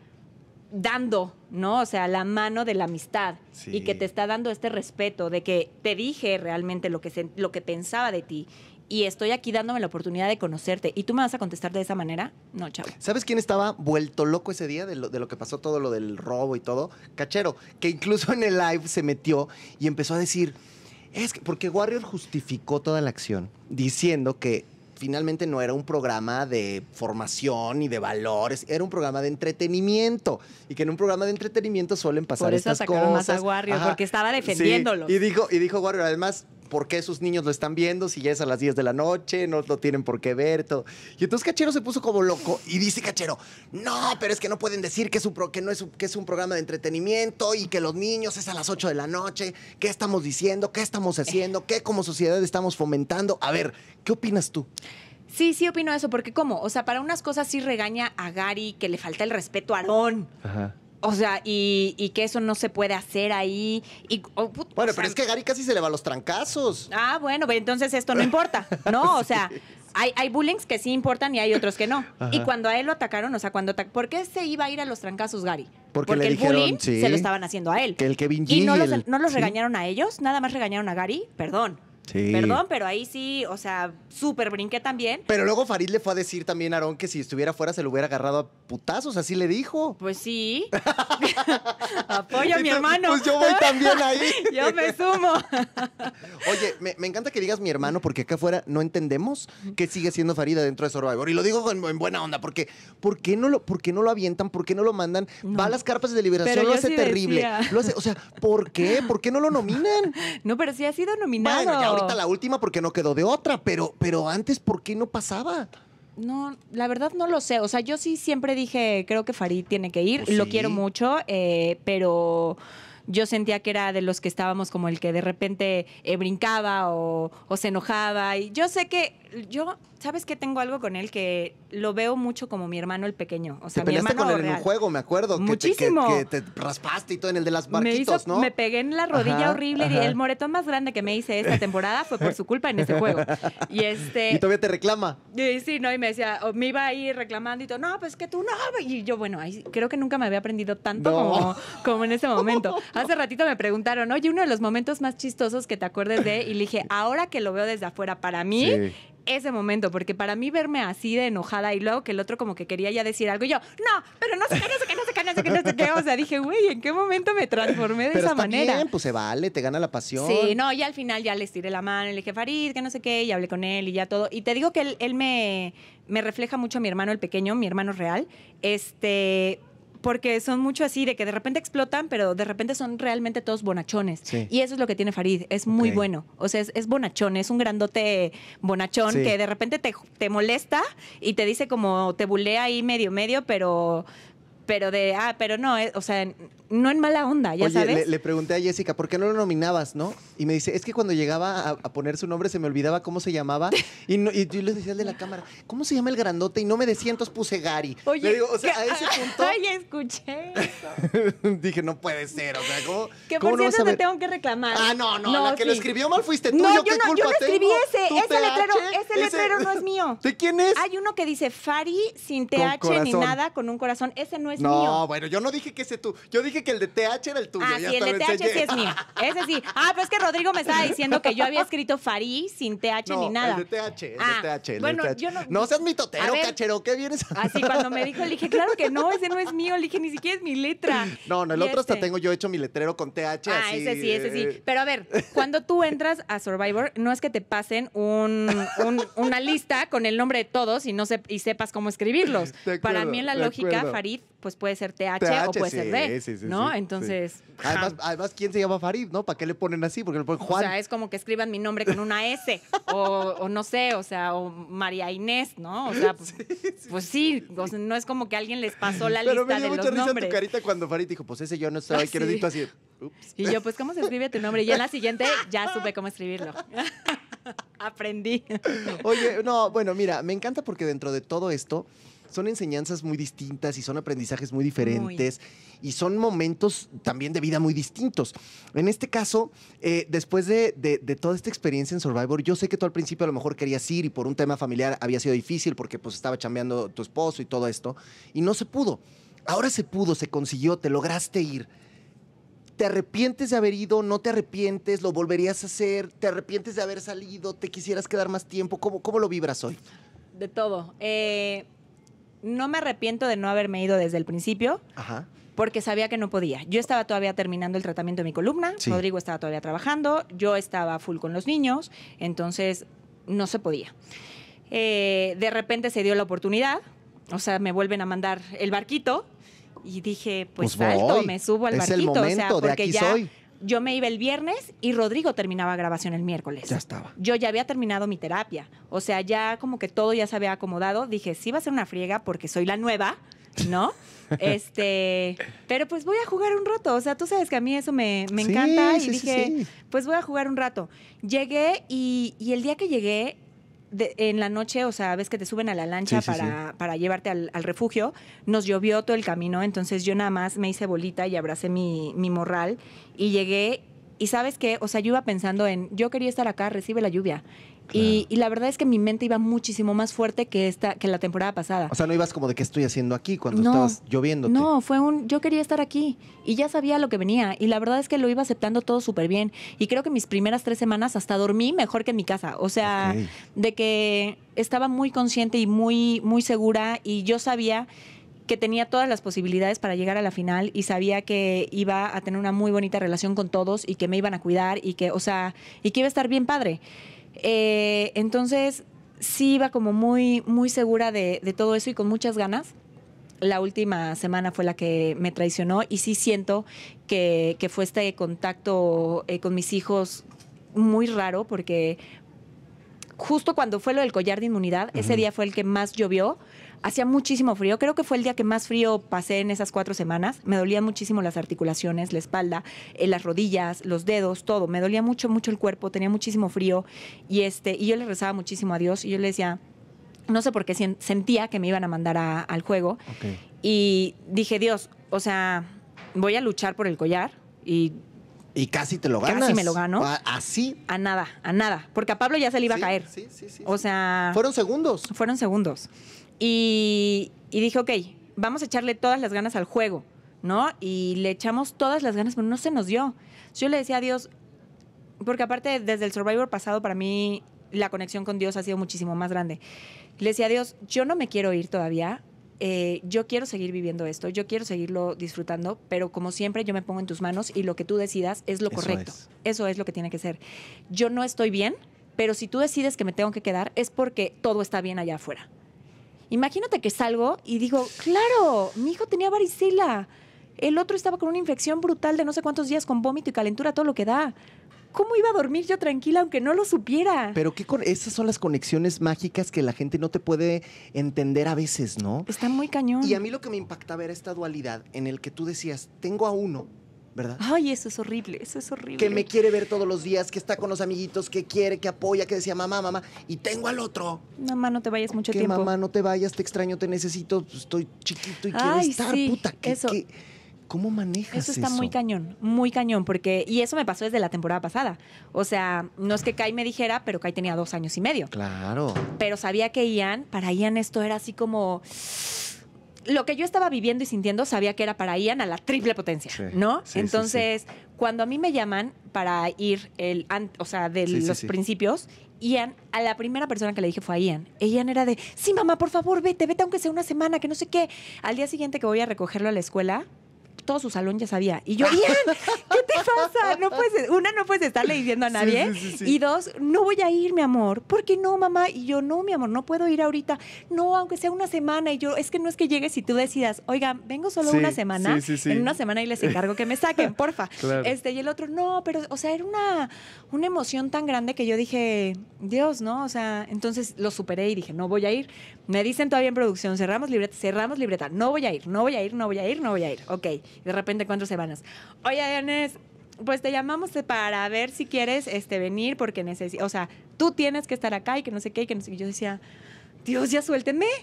D: dando, ¿no? O sea, la mano de la amistad
A: Sí.
D: y que te está dando este respeto de que te dije realmente lo que, se- lo que pensaba de ti y estoy aquí dándome la oportunidad de conocerte y tú me vas a contestar de esa manera, no, chavo.
A: ¿Sabes quién estaba vuelto loco ese día de lo, de lo que pasó todo lo del robo y todo? Cachero, que incluso en el live se metió y empezó a decir, es que, porque Warrior justificó toda la acción diciendo que finalmente no era un programa de formación y de valores, era un programa de entretenimiento y que en un programa de entretenimiento suelen pasar
D: Por eso
A: estas
D: sacaron más
A: cosas.
D: a Warrior,
A: Ajá.
D: porque estaba
A: Sí,
D: defendiéndolos.
A: Y dijo, y dijo Warrior, además, ¿por qué sus niños lo están viendo si ya es a las 10 de la noche? No lo tienen por qué ver. Todo. Y entonces Cachero se puso como loco y dice Cachero, no, pero es que no pueden decir que es un, pro- que no es, que es un programa de entretenimiento y que los niños es a las 8 de la noche. ¿Qué estamos diciendo? ¿Qué estamos haciendo? ¿Qué como sociedad estamos fomentando? A ver, ¿qué opinas tú?
D: Sí, sí opino eso, porque ¿cómo? O sea, para unas cosas sí regaña a Gary que le falta el respeto a Aarón.
A: Ajá.
D: O sea, y, y que eso no se puede hacer ahí. Y, oh, put-
A: Bueno, pero
D: sea,
A: es que Gary casi se le va a los trancazos.
D: Ah, bueno, pues entonces esto no importa, ¿no? O sea, [laughs] hay, hay bullings que sí importan y hay otros que no.
A: Ajá.
D: Y cuando a él lo atacaron, o sea, cuando... ¿Por qué se iba a ir a los trancazos, Gary?
A: Porque le
D: el
A: dijeron,
D: bullying
A: sí,
D: se lo estaban haciendo a él.
A: Que el Kevin G.
D: ¿Y no los,
A: el-
D: no los
A: sí.
D: regañaron a ellos? ¿Nada más regañaron a Gary? Perdón.
A: Sí.
D: Perdón, pero ahí sí, o sea, súper brinqué también.
A: Pero luego Farid le fue a decir también a Aarón que si estuviera fuera se lo hubiera agarrado a putazos, así le dijo.
D: Pues sí. [laughs] Apoyo a mi
A: Entonces,
D: hermano.
A: Pues yo voy también ahí. [laughs]
D: Yo me sumo. [laughs]
A: Oye, me, me encanta que digas mi hermano porque acá afuera no entendemos que sigue siendo Farida dentro de Survivor. Y lo digo en, en buena onda porque ¿por qué, no lo, ¿por qué no lo avientan? ¿Por qué no lo mandan?
D: No.
A: Va a las carpas de liberación,
D: Pero
A: lo hace
D: sí
A: terrible.
D: decía.
A: Lo hace, o sea, ¿por qué? ¿Por qué no lo nominan?
D: No, pero sí ha sido nominado.
A: Bueno, ya ahorita la última porque no quedó de otra, pero, pero antes, ¿por qué no pasaba?
D: No, la verdad no lo sé. O sea, yo sí siempre dije, creo que Farid tiene que ir.
A: Pues
D: Lo
A: sí.
D: quiero mucho, eh, pero yo sentía que era de los que estábamos como el que de repente eh, brincaba o, o se enojaba. Y yo sé que yo, ¿sabes qué? Tengo algo con él que lo veo mucho como mi hermano el pequeño. O sea,
A: te
D: mi
A: peleaste
D: hermano
A: con él en un juego, me acuerdo. que te- que-
D: Muchísimo.
A: Que, te raspaste y todo en el de las
D: Me,
A: barquitos,
D: hizo-
A: ¿no?
D: me pegué en la rodilla
A: Ajá,
D: horrible y el moretón más grande que me hice esta temporada fue por su culpa en ese juego. Y este [laughs]
A: Y todavía te reclama.
D: y sí, no, y me decía, o me iba ahí reclamando y todo, no, pues que tú no. Y yo, bueno, ahí creo que nunca me había aprendido tanto
A: No.
D: como, como en ese momento. [laughs] Hace ratito me preguntaron, oye, uno de los momentos más chistosos que te acuerdes de, y le dije, ahora que lo veo desde afuera, para mí,
A: Sí.
D: ese momento, porque para mí verme así de enojada y luego que el otro como que quería ya decir algo, y yo, no, pero no sé qué, no sé qué, no sé qué, no sé qué, no sé qué. O sea, dije, güey, ¿en qué momento me transformé de
A: Pero
D: esa
A: está
D: manera?
A: bien, pues se vale, te gana la pasión.
D: Sí, no, y al final ya les tiré la mano le dije, Farid, que no sé qué, y hablé con él y ya todo. Y te digo que él, él me, me refleja mucho a mi hermano el pequeño, mi hermano real, este, porque son mucho así, de que de repente explotan, pero de repente son realmente todos bonachones.
A: Sí.
D: Y eso es lo que tiene Farid, es muy bueno. O sea, es, es bonachón, es un grandote bonachón
A: Sí.
D: que de repente te, te molesta y te dice como, te bulea ahí medio, medio, pero pero de, ah, pero no, eh, o sea, no en mala onda, ya
A: Oye,
D: sabes.
A: Le, le pregunté a Jessica, ¿por qué no lo nominabas, no? Y me dice, es que cuando llegaba a, a poner su nombre se me olvidaba cómo se llamaba. [laughs] Y, no- y yo le decía al de la cámara, ¿cómo se llama el grandote? Y no me decía, entonces puse Gary. Le digo, o sea, a ese [laughs] punto
D: Ay, escuché. [laughs]
A: dije, no puede ser. O sea, ¿cómo,
D: Que
A: cómo
D: por
A: no
D: cierto
A: a
D: te tengo que reclamar.
A: Ah, no, no, la que lo escribió mal fuiste tú.
D: No,
A: ¿Yo, qué
D: no,
A: culpa
D: yo no escribí
A: tengo?
D: ese.
A: ¿Tu
D: Ese letrero, ese letrero no es mío.
A: ¿De quién es?
D: Hay uno que dice Fari sin TH ni nada con un corazón. Ese no es
A: no,
D: mío.
A: bueno, yo no dije que ese tú. Yo dije que el de TH era el tuyo.
D: Ah,
A: ya
D: sí, el de TH
A: enseñé.
D: sí es mío. Ese sí. Ah, pero es que Rodrigo me estaba diciendo que yo había escrito Farí sin TH
A: No,
D: ni nada.
A: el de TH, el
D: Ah,
A: de TH, el
D: bueno,
A: de TH.
D: yo no-
A: seas
D: A
A: mitotero,
D: ver.
A: cachero, ¿qué vienes? a-
D: Así cuando me dijo, le dije, claro que no, ese no es mío. Le dije, ni siquiera es mi letra.
A: No, no, el
D: Y
A: otro hasta
D: este-
A: tengo yo hecho mi letrero con TH
D: Ah,
A: así.
D: ese sí, ese sí.
A: eh,
D: Pero a ver, cuando tú entras a Survivor, no es que te pasen un- un- una lista con el nombre de todos y no sep- y sepas cómo escribirlos. Para mí en la lógica,
A: acuerdo.
D: Farid, pues puede ser TH,
A: TH,
D: o puede
A: sí,
D: ser D,
A: sí, sí,
D: ¿no? Entonces,
A: Además, además, ¿quién se llama Farid, no? ¿Para qué le ponen así? Porque le ponen Juan.
D: o sea, es como que escriban mi nombre con una S, o, o no sé, o sea, o María Inés, ¿no? O sea, [laughs] pues pues sí, o sea, no es como que alguien les pasó la
A: Pero me
D: lista
A: dio
D: de
A: mucha
D: los
A: risa
D: nombres.
A: tu carita cuando Farid dijo, pues ese yo no
D: Ah,
A: quiero decir así. Ups.
D: Y yo, pues, ¿cómo se escribe tu nombre? Y en la siguiente ya [laughs] supe cómo escribirlo. [laughs] Aprendí.
A: Oye, no, bueno, mira, me encanta porque dentro de todo esto son enseñanzas muy distintas y son aprendizajes muy diferentes y son momentos también de vida muy distintos. En este caso, eh, después de, de- de toda esta experiencia en Survivor, yo sé que tú al principio a lo mejor querías ir y por un tema familiar había sido difícil porque pues estaba chambeando tu esposo y todo esto y no se pudo. Ahora se pudo, se consiguió, te lograste ir. ¿Te arrepientes de haber ido? ¿No te arrepientes? ¿Lo volverías a hacer? ¿Te arrepientes de haber salido? ¿Te quisieras quedar más tiempo? ¿Cómo, cómo lo vibras hoy?
D: De todo. Eh, no me arrepiento de no haberme ido desde el principio
A: Ajá.
D: porque sabía que no podía. Yo estaba todavía terminando el tratamiento de mi columna,
A: Sí.
D: Rodrigo estaba todavía trabajando, yo estaba full con los niños, entonces no se podía. Eh, de repente se dio la oportunidad, o sea, me vuelven a mandar el barquito y dije, pues,
A: Pues
D: salto,
A: voy.
D: me subo al
A: Es el
D: barquito, o sea,
A: de
D: porque
A: aquí
D: ya
A: soy.
D: Yo me iba el viernes y Rodrigo terminaba grabación el miércoles
A: Ya estaba.
D: yo ya había terminado mi terapia. O sea, ya como que todo ya se había acomodado. Dije, sí va a ser una friega porque soy la nueva, ¿no? [laughs] este, pero pues voy a jugar un rato. O sea, tú sabes que a mí eso me, me
A: Sí,
D: encanta. y
A: sí,
D: dije,
A: sí.
D: pues voy a jugar un rato. Llegué y, y el día que llegué, de- en la noche, o sea, ves que te suben a la lancha
A: Sí, sí,
D: para, para llevarte al, al refugio, nos llovió todo el camino, entonces yo nada más me hice bolita y abracé mi, mi morral y llegué y sabes qué, o sea, yo iba pensando en, yo quería estar acá, recibe la lluvia. Y, y la verdad es que mi mente iba muchísimo más fuerte que esta que la temporada pasada.
A: O sea, no ibas como de qué estoy haciendo aquí cuando
D: No,
A: estabas lloviéndote.
D: No, fue un, yo quería estar aquí y ya sabía lo que venía y la verdad es que lo iba aceptando todo súper bien y creo que mis primeras tres semanas hasta dormí mejor que en mi casa, o sea, de que estaba muy consciente y muy, muy segura y yo sabía que tenía todas las posibilidades para llegar a la final y sabía que iba a tener una muy bonita relación con todos y que me iban a cuidar y que, o sea, y que iba a estar bien padre. Eh, entonces, sí iba como muy, muy segura de, de todo eso y con muchas ganas. La última semana fue la que me traicionó y sí siento que, que fue este contacto eh, con mis hijos muy raro porque justo cuando fue lo del collar de inmunidad, ese día fue el que más llovió. Hacía muchísimo frío. Creo que fue el día que más frío pasé en esas cuatro semanas. Me dolían muchísimo las articulaciones, la espalda, eh, las rodillas, los dedos, todo. Me dolía mucho, mucho el cuerpo. Tenía muchísimo frío. Y, este, y yo le rezaba muchísimo a Dios. Y yo le decía, no sé por qué sentía que me iban a mandar a- al juego. Y dije, Dios, o sea, voy a luchar por el collar. Y
A: Y casi te lo
D: Casi
A: ganas.
D: me lo gano.
A: Ah, Así.
D: a nada, a nada. Porque a Pablo ya se le iba
A: Sí,
D: a caer.
A: Sí, sí, sí.
D: O sea,
A: Fueron segundos.
D: fueron segundos. Y, y dije, ok, vamos a echarle todas las ganas al juego, ¿no? Y le echamos todas las ganas, pero no se nos dio. Yo le decía a Dios, porque aparte desde el Survivor pasado para mí la conexión con Dios ha sido muchísimo más grande. Le decía a Dios, yo no me quiero ir todavía, eh, yo quiero seguir viviendo esto, yo quiero seguirlo disfrutando, pero como siempre yo me pongo en tus manos y lo que tú decidas es lo
A: Eso
D: correcto.
A: es.
D: Eso es lo que tiene que ser. Yo no estoy bien, pero si tú decides que me tengo que quedar es porque todo está bien allá afuera. Imagínate que salgo y digo, claro, mi hijo tenía varicela. El otro estaba con una infección brutal de no sé cuántos días con vómito y calentura, todo lo que da. ¿cómo iba a dormir yo tranquila aunque no lo supiera?
A: Pero qué con esas son las conexiones mágicas que la gente no te puede entender a veces, ¿no?
D: Está muy cañón.
A: Y a mí lo que me impactaba era esta dualidad en el que tú decías, tengo a uno, ¿verdad?
D: Ay, eso es horrible, eso es horrible.
A: Que me quiere ver todos los días, que está con los amiguitos, que quiere, que apoya, que decía mamá, mamá. Y tengo al otro.
D: Mamá, no te vayas mucho
A: que
D: tiempo.
A: mamá, no te vayas, te extraño, te necesito, estoy chiquito y quiero
D: Ay,
A: estar,
D: sí,
A: puta. ¿qué-
D: eso.
A: ¿Cómo manejas
D: Eso está muy cañón, muy cañón, porque, y eso me pasó desde la temporada pasada. O sea, no es que Kai me dijera, pero Kai tenía dos años y medio.
A: Claro.
D: Pero sabía que Ian, para Ian esto era así como. Lo que yo estaba viviendo y sintiendo, sabía que era para Ian a la triple potencia,
A: Sí,
D: ¿no?
A: sí, sí,
D: Entonces, cuando a mí me llaman para ir, el, o sea, de los principios, Ian, a la primera persona que le dije fue a Ian. E Ian era de, sí, mamá, por favor, vete, vete aunque sea una semana, que no sé qué. Al día siguiente que voy a recogerlo a la escuela, todo su salón ya sabía. Y yo, Ian, ¿qué te pasa? No puedes, una, no puedes estarle diciendo a nadie.
A: sí, sí, sí.
D: Y dos, no voy a ir, mi amor. ¿Por qué no, mamá? Y yo, no, mi amor, no puedo ir ahorita. No, aunque sea una semana. Y yo, es que no es que llegues y tú decidas, oigan, vengo solo una semana.
A: sí, sí, sí.
D: En una semana y les encargo que me saquen, [laughs] porfa.
A: Claro.
D: Este, y el otro, no, pero, o sea, era una, una emoción tan grande que yo dije, Dios, ¿no? O sea, entonces lo superé y dije, no voy a ir. Me dicen todavía en producción, cerramos libreta, cerramos libreta, no voy a ir, no voy a ir, no voy a ir, no voy a ir. Ok, de repente cuatro semanas. Oye, Dianes, pues te llamamos para ver si quieres este, venir porque necesito, o sea, tú tienes que estar acá y que no sé qué, y que no sé qué. Y yo decía, Dios, ya suéltenme. [laughs] [laughs]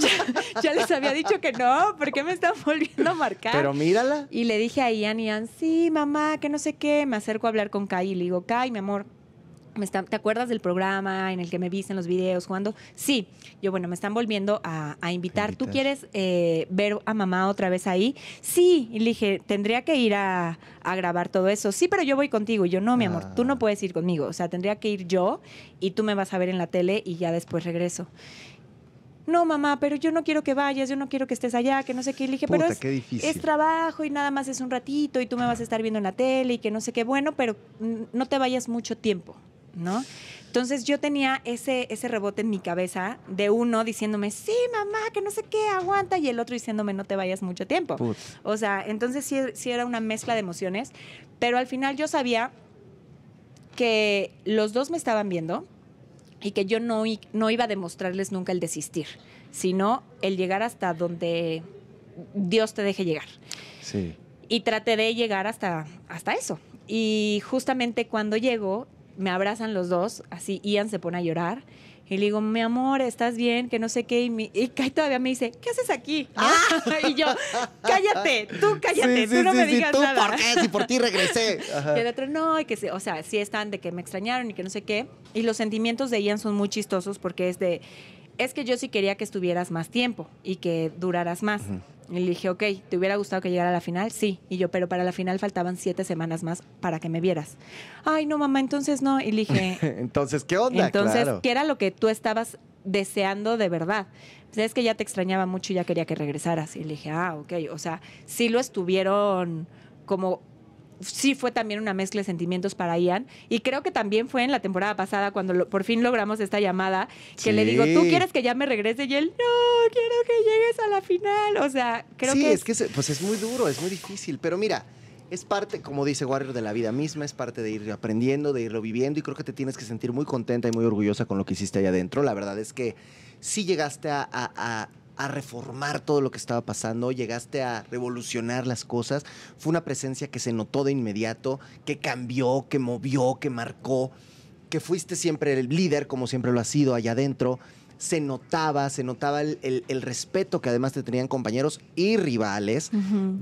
D: ya, ya les había dicho que no, ¿por qué me están volviendo a marcar?
A: Pero mírala.
D: Y le dije a Ian, Ian, sí, mamá, que no sé qué. Me acerco a hablar con Kai y le digo, Kai, mi amor, ¿te acuerdas del programa en el que me viste en los videos jugando? Sí. Yo, bueno, me están volviendo a, a invitar. ¿Tú quieres eh, ver a mamá otra vez ahí? Sí. Y le dije, tendría que ir a, a grabar todo eso. Sí, pero yo voy contigo. Y yo, no, mi amor, tú
A: Ah.
D: no puedes ir conmigo. O sea, tendría que ir yo y tú me vas a ver en la tele y ya después regreso. No, mamá, pero yo no quiero que vayas, yo no quiero que estés allá, que no sé qué. Y le dije, pero es,
A: qué
D: es trabajo y nada más es un ratito y tú me vas a estar viendo en la tele y que no sé qué. Bueno, pero no te vayas mucho tiempo, ¿no? Entonces yo tenía ese, ese rebote en mi cabeza de uno diciéndome, sí, mamá, que no sé qué, aguanta, y el otro diciéndome, no te vayas mucho tiempo.
A: Puta.
D: O sea, entonces sí, sí era una mezcla de emociones, pero al final yo sabía que los dos me estaban viendo y que yo no, no iba a demostrarles nunca el desistir, sino el llegar hasta donde Dios te deje llegar.
A: Sí.
D: Y traté de llegar hasta, hasta eso. Y justamente cuando llego, me abrazan los dos, así Ian se pone a llorar. Y le digo, mi amor, ¿estás bien? Que no sé qué. Y, mi- y Kai todavía me dice, ¿qué haces aquí? [laughs] y yo, cállate, tú cállate,
A: Ah. Sí,
D: tú
A: sí,
D: no
A: sí,
D: me
A: sí,
D: digas
A: ¿Tú
D: nada.
A: por qué? Si por ti regresé. [laughs] Ajá.
D: Y el otro, no, y que se, o sea, sí están de que me extrañaron y que no sé qué. Y los sentimientos de Ian son muy chistosos porque es de, es que yo sí quería que estuvieras más tiempo y que duraras más. Y le dije, ok, ¿te hubiera gustado que llegara a la final? Sí. Y yo, pero para la final faltaban siete semanas más para que me vieras. Ay, no, mamá, entonces no. Y le dije, [laughs]
A: Entonces, ¿qué onda?
D: entonces,
A: Claro.
D: ¿qué era lo que tú estabas deseando de verdad? Pues es que ya te extrañaba mucho y ya quería que regresaras. Y le dije, ah, ok. O sea, sí lo estuvieron como... Sí fue también una mezcla de sentimientos para Ian. Y creo que también fue en la temporada pasada cuando lo- por fin logramos esta llamada que le digo, ¿tú
A: Sí.
D: quieres que ya me regrese? Y él, no, quiero que llegues a la final. O sea, creo
A: sí,
D: que...
A: es que es- pues es muy duro, es muy difícil. Pero mira, es parte, como dice Warrior, de la vida misma, es parte de ir aprendiendo, de irlo viviendo. Y creo que te tienes que sentir muy contenta y muy orgullosa con lo que hiciste allá adentro. La verdad es que sí llegaste a, a- a- a reformar todo lo que estaba pasando, llegaste a revolucionar las cosas. Fue una presencia que se notó de inmediato, que cambió, que movió, que marcó, que fuiste siempre el líder, como siempre lo has sido allá adentro. Se notaba, se notaba el, el- el respeto que además te tenían compañeros y rivales.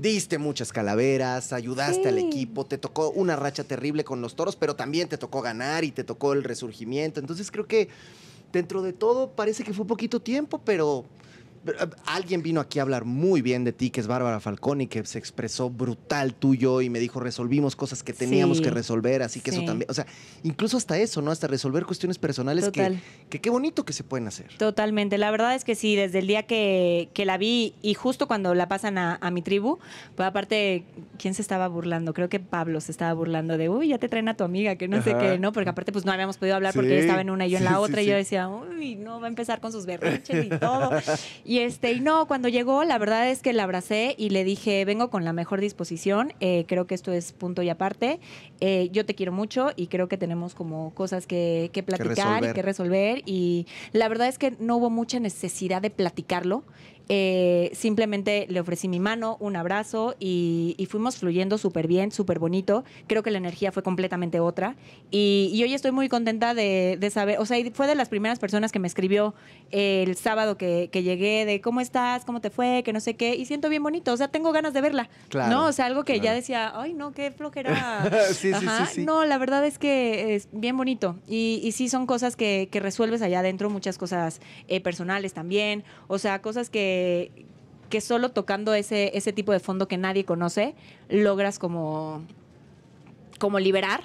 A: Diste muchas calaveras, ayudaste al equipo, te tocó una racha terrible con los toros, pero también te tocó ganar y te tocó el resurgimiento. Entonces creo que dentro de todo parece que fue poquito tiempo, pero alguien vino aquí a hablar muy bien de ti, que es Bárbara Falconi, que se expresó brutal tuyo y me dijo, resolvimos cosas que teníamos
D: Sí.
A: que resolver, así que eso
D: Sí.
A: también, o sea, incluso hasta eso, ¿no? Hasta resolver cuestiones personales que,
D: Total.
A: que qué bonito que se pueden hacer.
D: Totalmente. La verdad es que sí, desde el día que, que la vi y justo cuando la pasan a, a mi tribu, pues aparte, ¿quién se estaba burlando? Creo que Pablo se estaba burlando de, uy, ya te traen a tu amiga, que no sé qué, ¿no? Porque aparte, pues no habíamos podido hablar porque ella estaba en una y yo en la otra. Y yo decía, uy, no, va a empezar con sus berrinches y todo. [laughs] Y este, y no, cuando llegó, la verdad es que la abracé y le dije, vengo con la mejor disposición. eh, creo que esto es punto y aparte. Eh, yo te quiero mucho y creo que tenemos como cosas que, que platicar y que resolver. Y la verdad es que no hubo mucha necesidad de platicarlo. Eh, simplemente le ofrecí mi mano, un abrazo y, y fuimos fluyendo súper bien, súper bonito. Creo que la energía fue completamente otra. Y, y hoy estoy muy contenta de, de saber, o sea, fue de las primeras personas que me escribió el sábado que, que llegué de cómo estás, cómo te fue, que no sé qué, y siento bien bonito, o sea, tengo ganas de verla.
A: Claro,
D: ¿No? O sea, algo que ya decía, ay, no, qué flojera.
A: Sí, [laughs] sí, sí,
D: Ajá.
A: sí.
D: No, la verdad es que es bien bonito. Y, y sí son cosas que, que resuelves allá adentro, muchas cosas eh, personales también. O sea, cosas que, que solo tocando ese, ese tipo de fondo que nadie conoce, logras como, como liberar.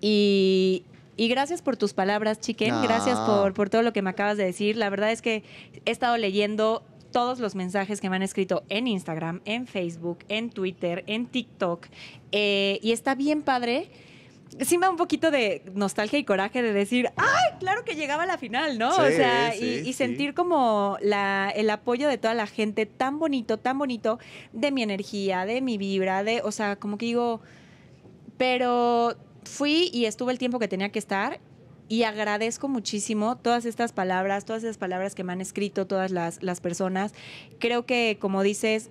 D: Y, y gracias por tus palabras, Chiquen.
A: No.
D: Gracias por, por todo lo que me acabas de decir. La verdad es que he estado leyendo todos los mensajes que me han escrito en Instagram, en Facebook, en Twitter, en TikTok. eh, y está bien padre. Sí me da un poquito de nostalgia y coraje de decir, ¡ay, claro que llegaba a la final, ¿no? o sea,
A: sí,
D: y, y
A: sí.
D: sentir como la, el apoyo de toda la gente tan bonito, tan bonito, de mi energía, de mi vibra, de, o sea, como que digo, pero fui y estuve el tiempo que tenía que estar y agradezco muchísimo todas estas palabras, todas esas palabras que me han escrito todas las, las personas. Creo que, como dices,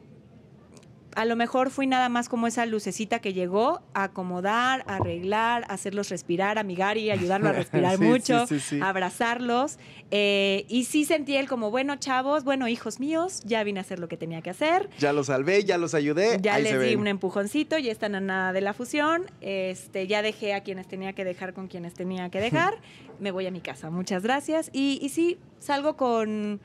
D: a lo mejor fui nada más como esa lucecita que llegó a acomodar, a arreglar, a hacerlos respirar, amigar y ayudarlo a [laughs] respirar
A: Sí,
D: mucho,
A: sí, sí,
D: abrazarlos. Eh, y sí sentí él como, bueno, chavos, bueno, hijos míos, ya vine a hacer lo que tenía que hacer.
A: Ya los salvé, ya los ayudé.
D: Ya
A: ahí
D: les
A: se
D: di
A: ven.
D: un empujoncito, ya están a nada de la fusión. Este, ya dejé a quienes tenía que dejar con quienes tenía que dejar. [laughs] Me voy a mi casa. Muchas gracias. Y, y sí, salgo con,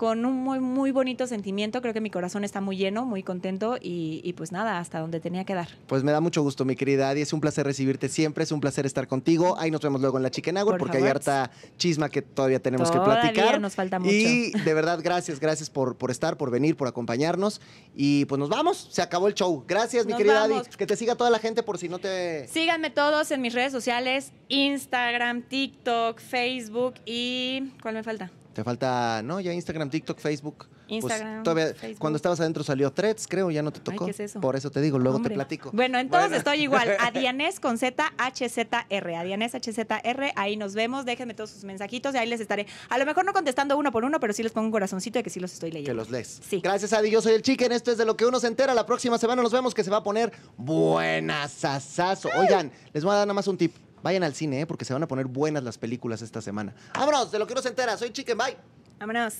D: con un muy, muy bonito sentimiento. Creo que mi corazón está muy lleno, muy contento. Y, y pues nada, hasta donde tenía que dar.
A: Pues me da mucho gusto, mi querida Adi. Es un placer recibirte siempre, es un placer estar contigo. Ahí nos vemos luego en la Chicken Hour
D: Por
A: porque hay
D: favor.
A: harta chisma que todavía tenemos
D: Todavía
A: que platicar.
D: nos falta mucho.
A: Y [laughs] de verdad, gracias, gracias por, por estar, por venir, por acompañarnos. Y pues nos vamos, se acabó el show. Gracias, mi
D: Nos
A: querida
D: vamos.
A: Adi. Que te siga toda la gente por si no te.
D: Síganme todos en mis redes sociales: Instagram, TikTok, Facebook y. ¿Cuál me falta?
A: Te falta, no, ya Instagram, TikTok, Facebook. Pues,
D: Instagram,
A: todavía,
D: Facebook.
A: cuando estabas adentro salió Threads, creo, ya no te tocó.
D: ¿qué es eso?
A: Por eso te digo, luego
D: Hombre.
A: te platico.
D: Bueno, en todos
A: Bueno.
D: estoy igual. [laughs] Adianes con Z, HZR. Adianes HZR. Ahí nos vemos. Déjenme todos sus mensajitos y ahí les estaré. A lo mejor no contestando uno por uno, pero sí les pongo un corazoncito de que sí los estoy leyendo.
A: Que los lees.
D: Sí.
A: Gracias, Adi. Yo soy el Chicken. Esto es de lo que uno se entera. La próxima semana nos vemos que se va a poner buenas sasazo. Oigan, les voy a dar nada más un tip. Vayan al cine, ¿eh? porque se van a poner buenas las películas esta semana. Vámonos, de lo que uno se entera. Soy Chicken. Bye.
D: Vámonos.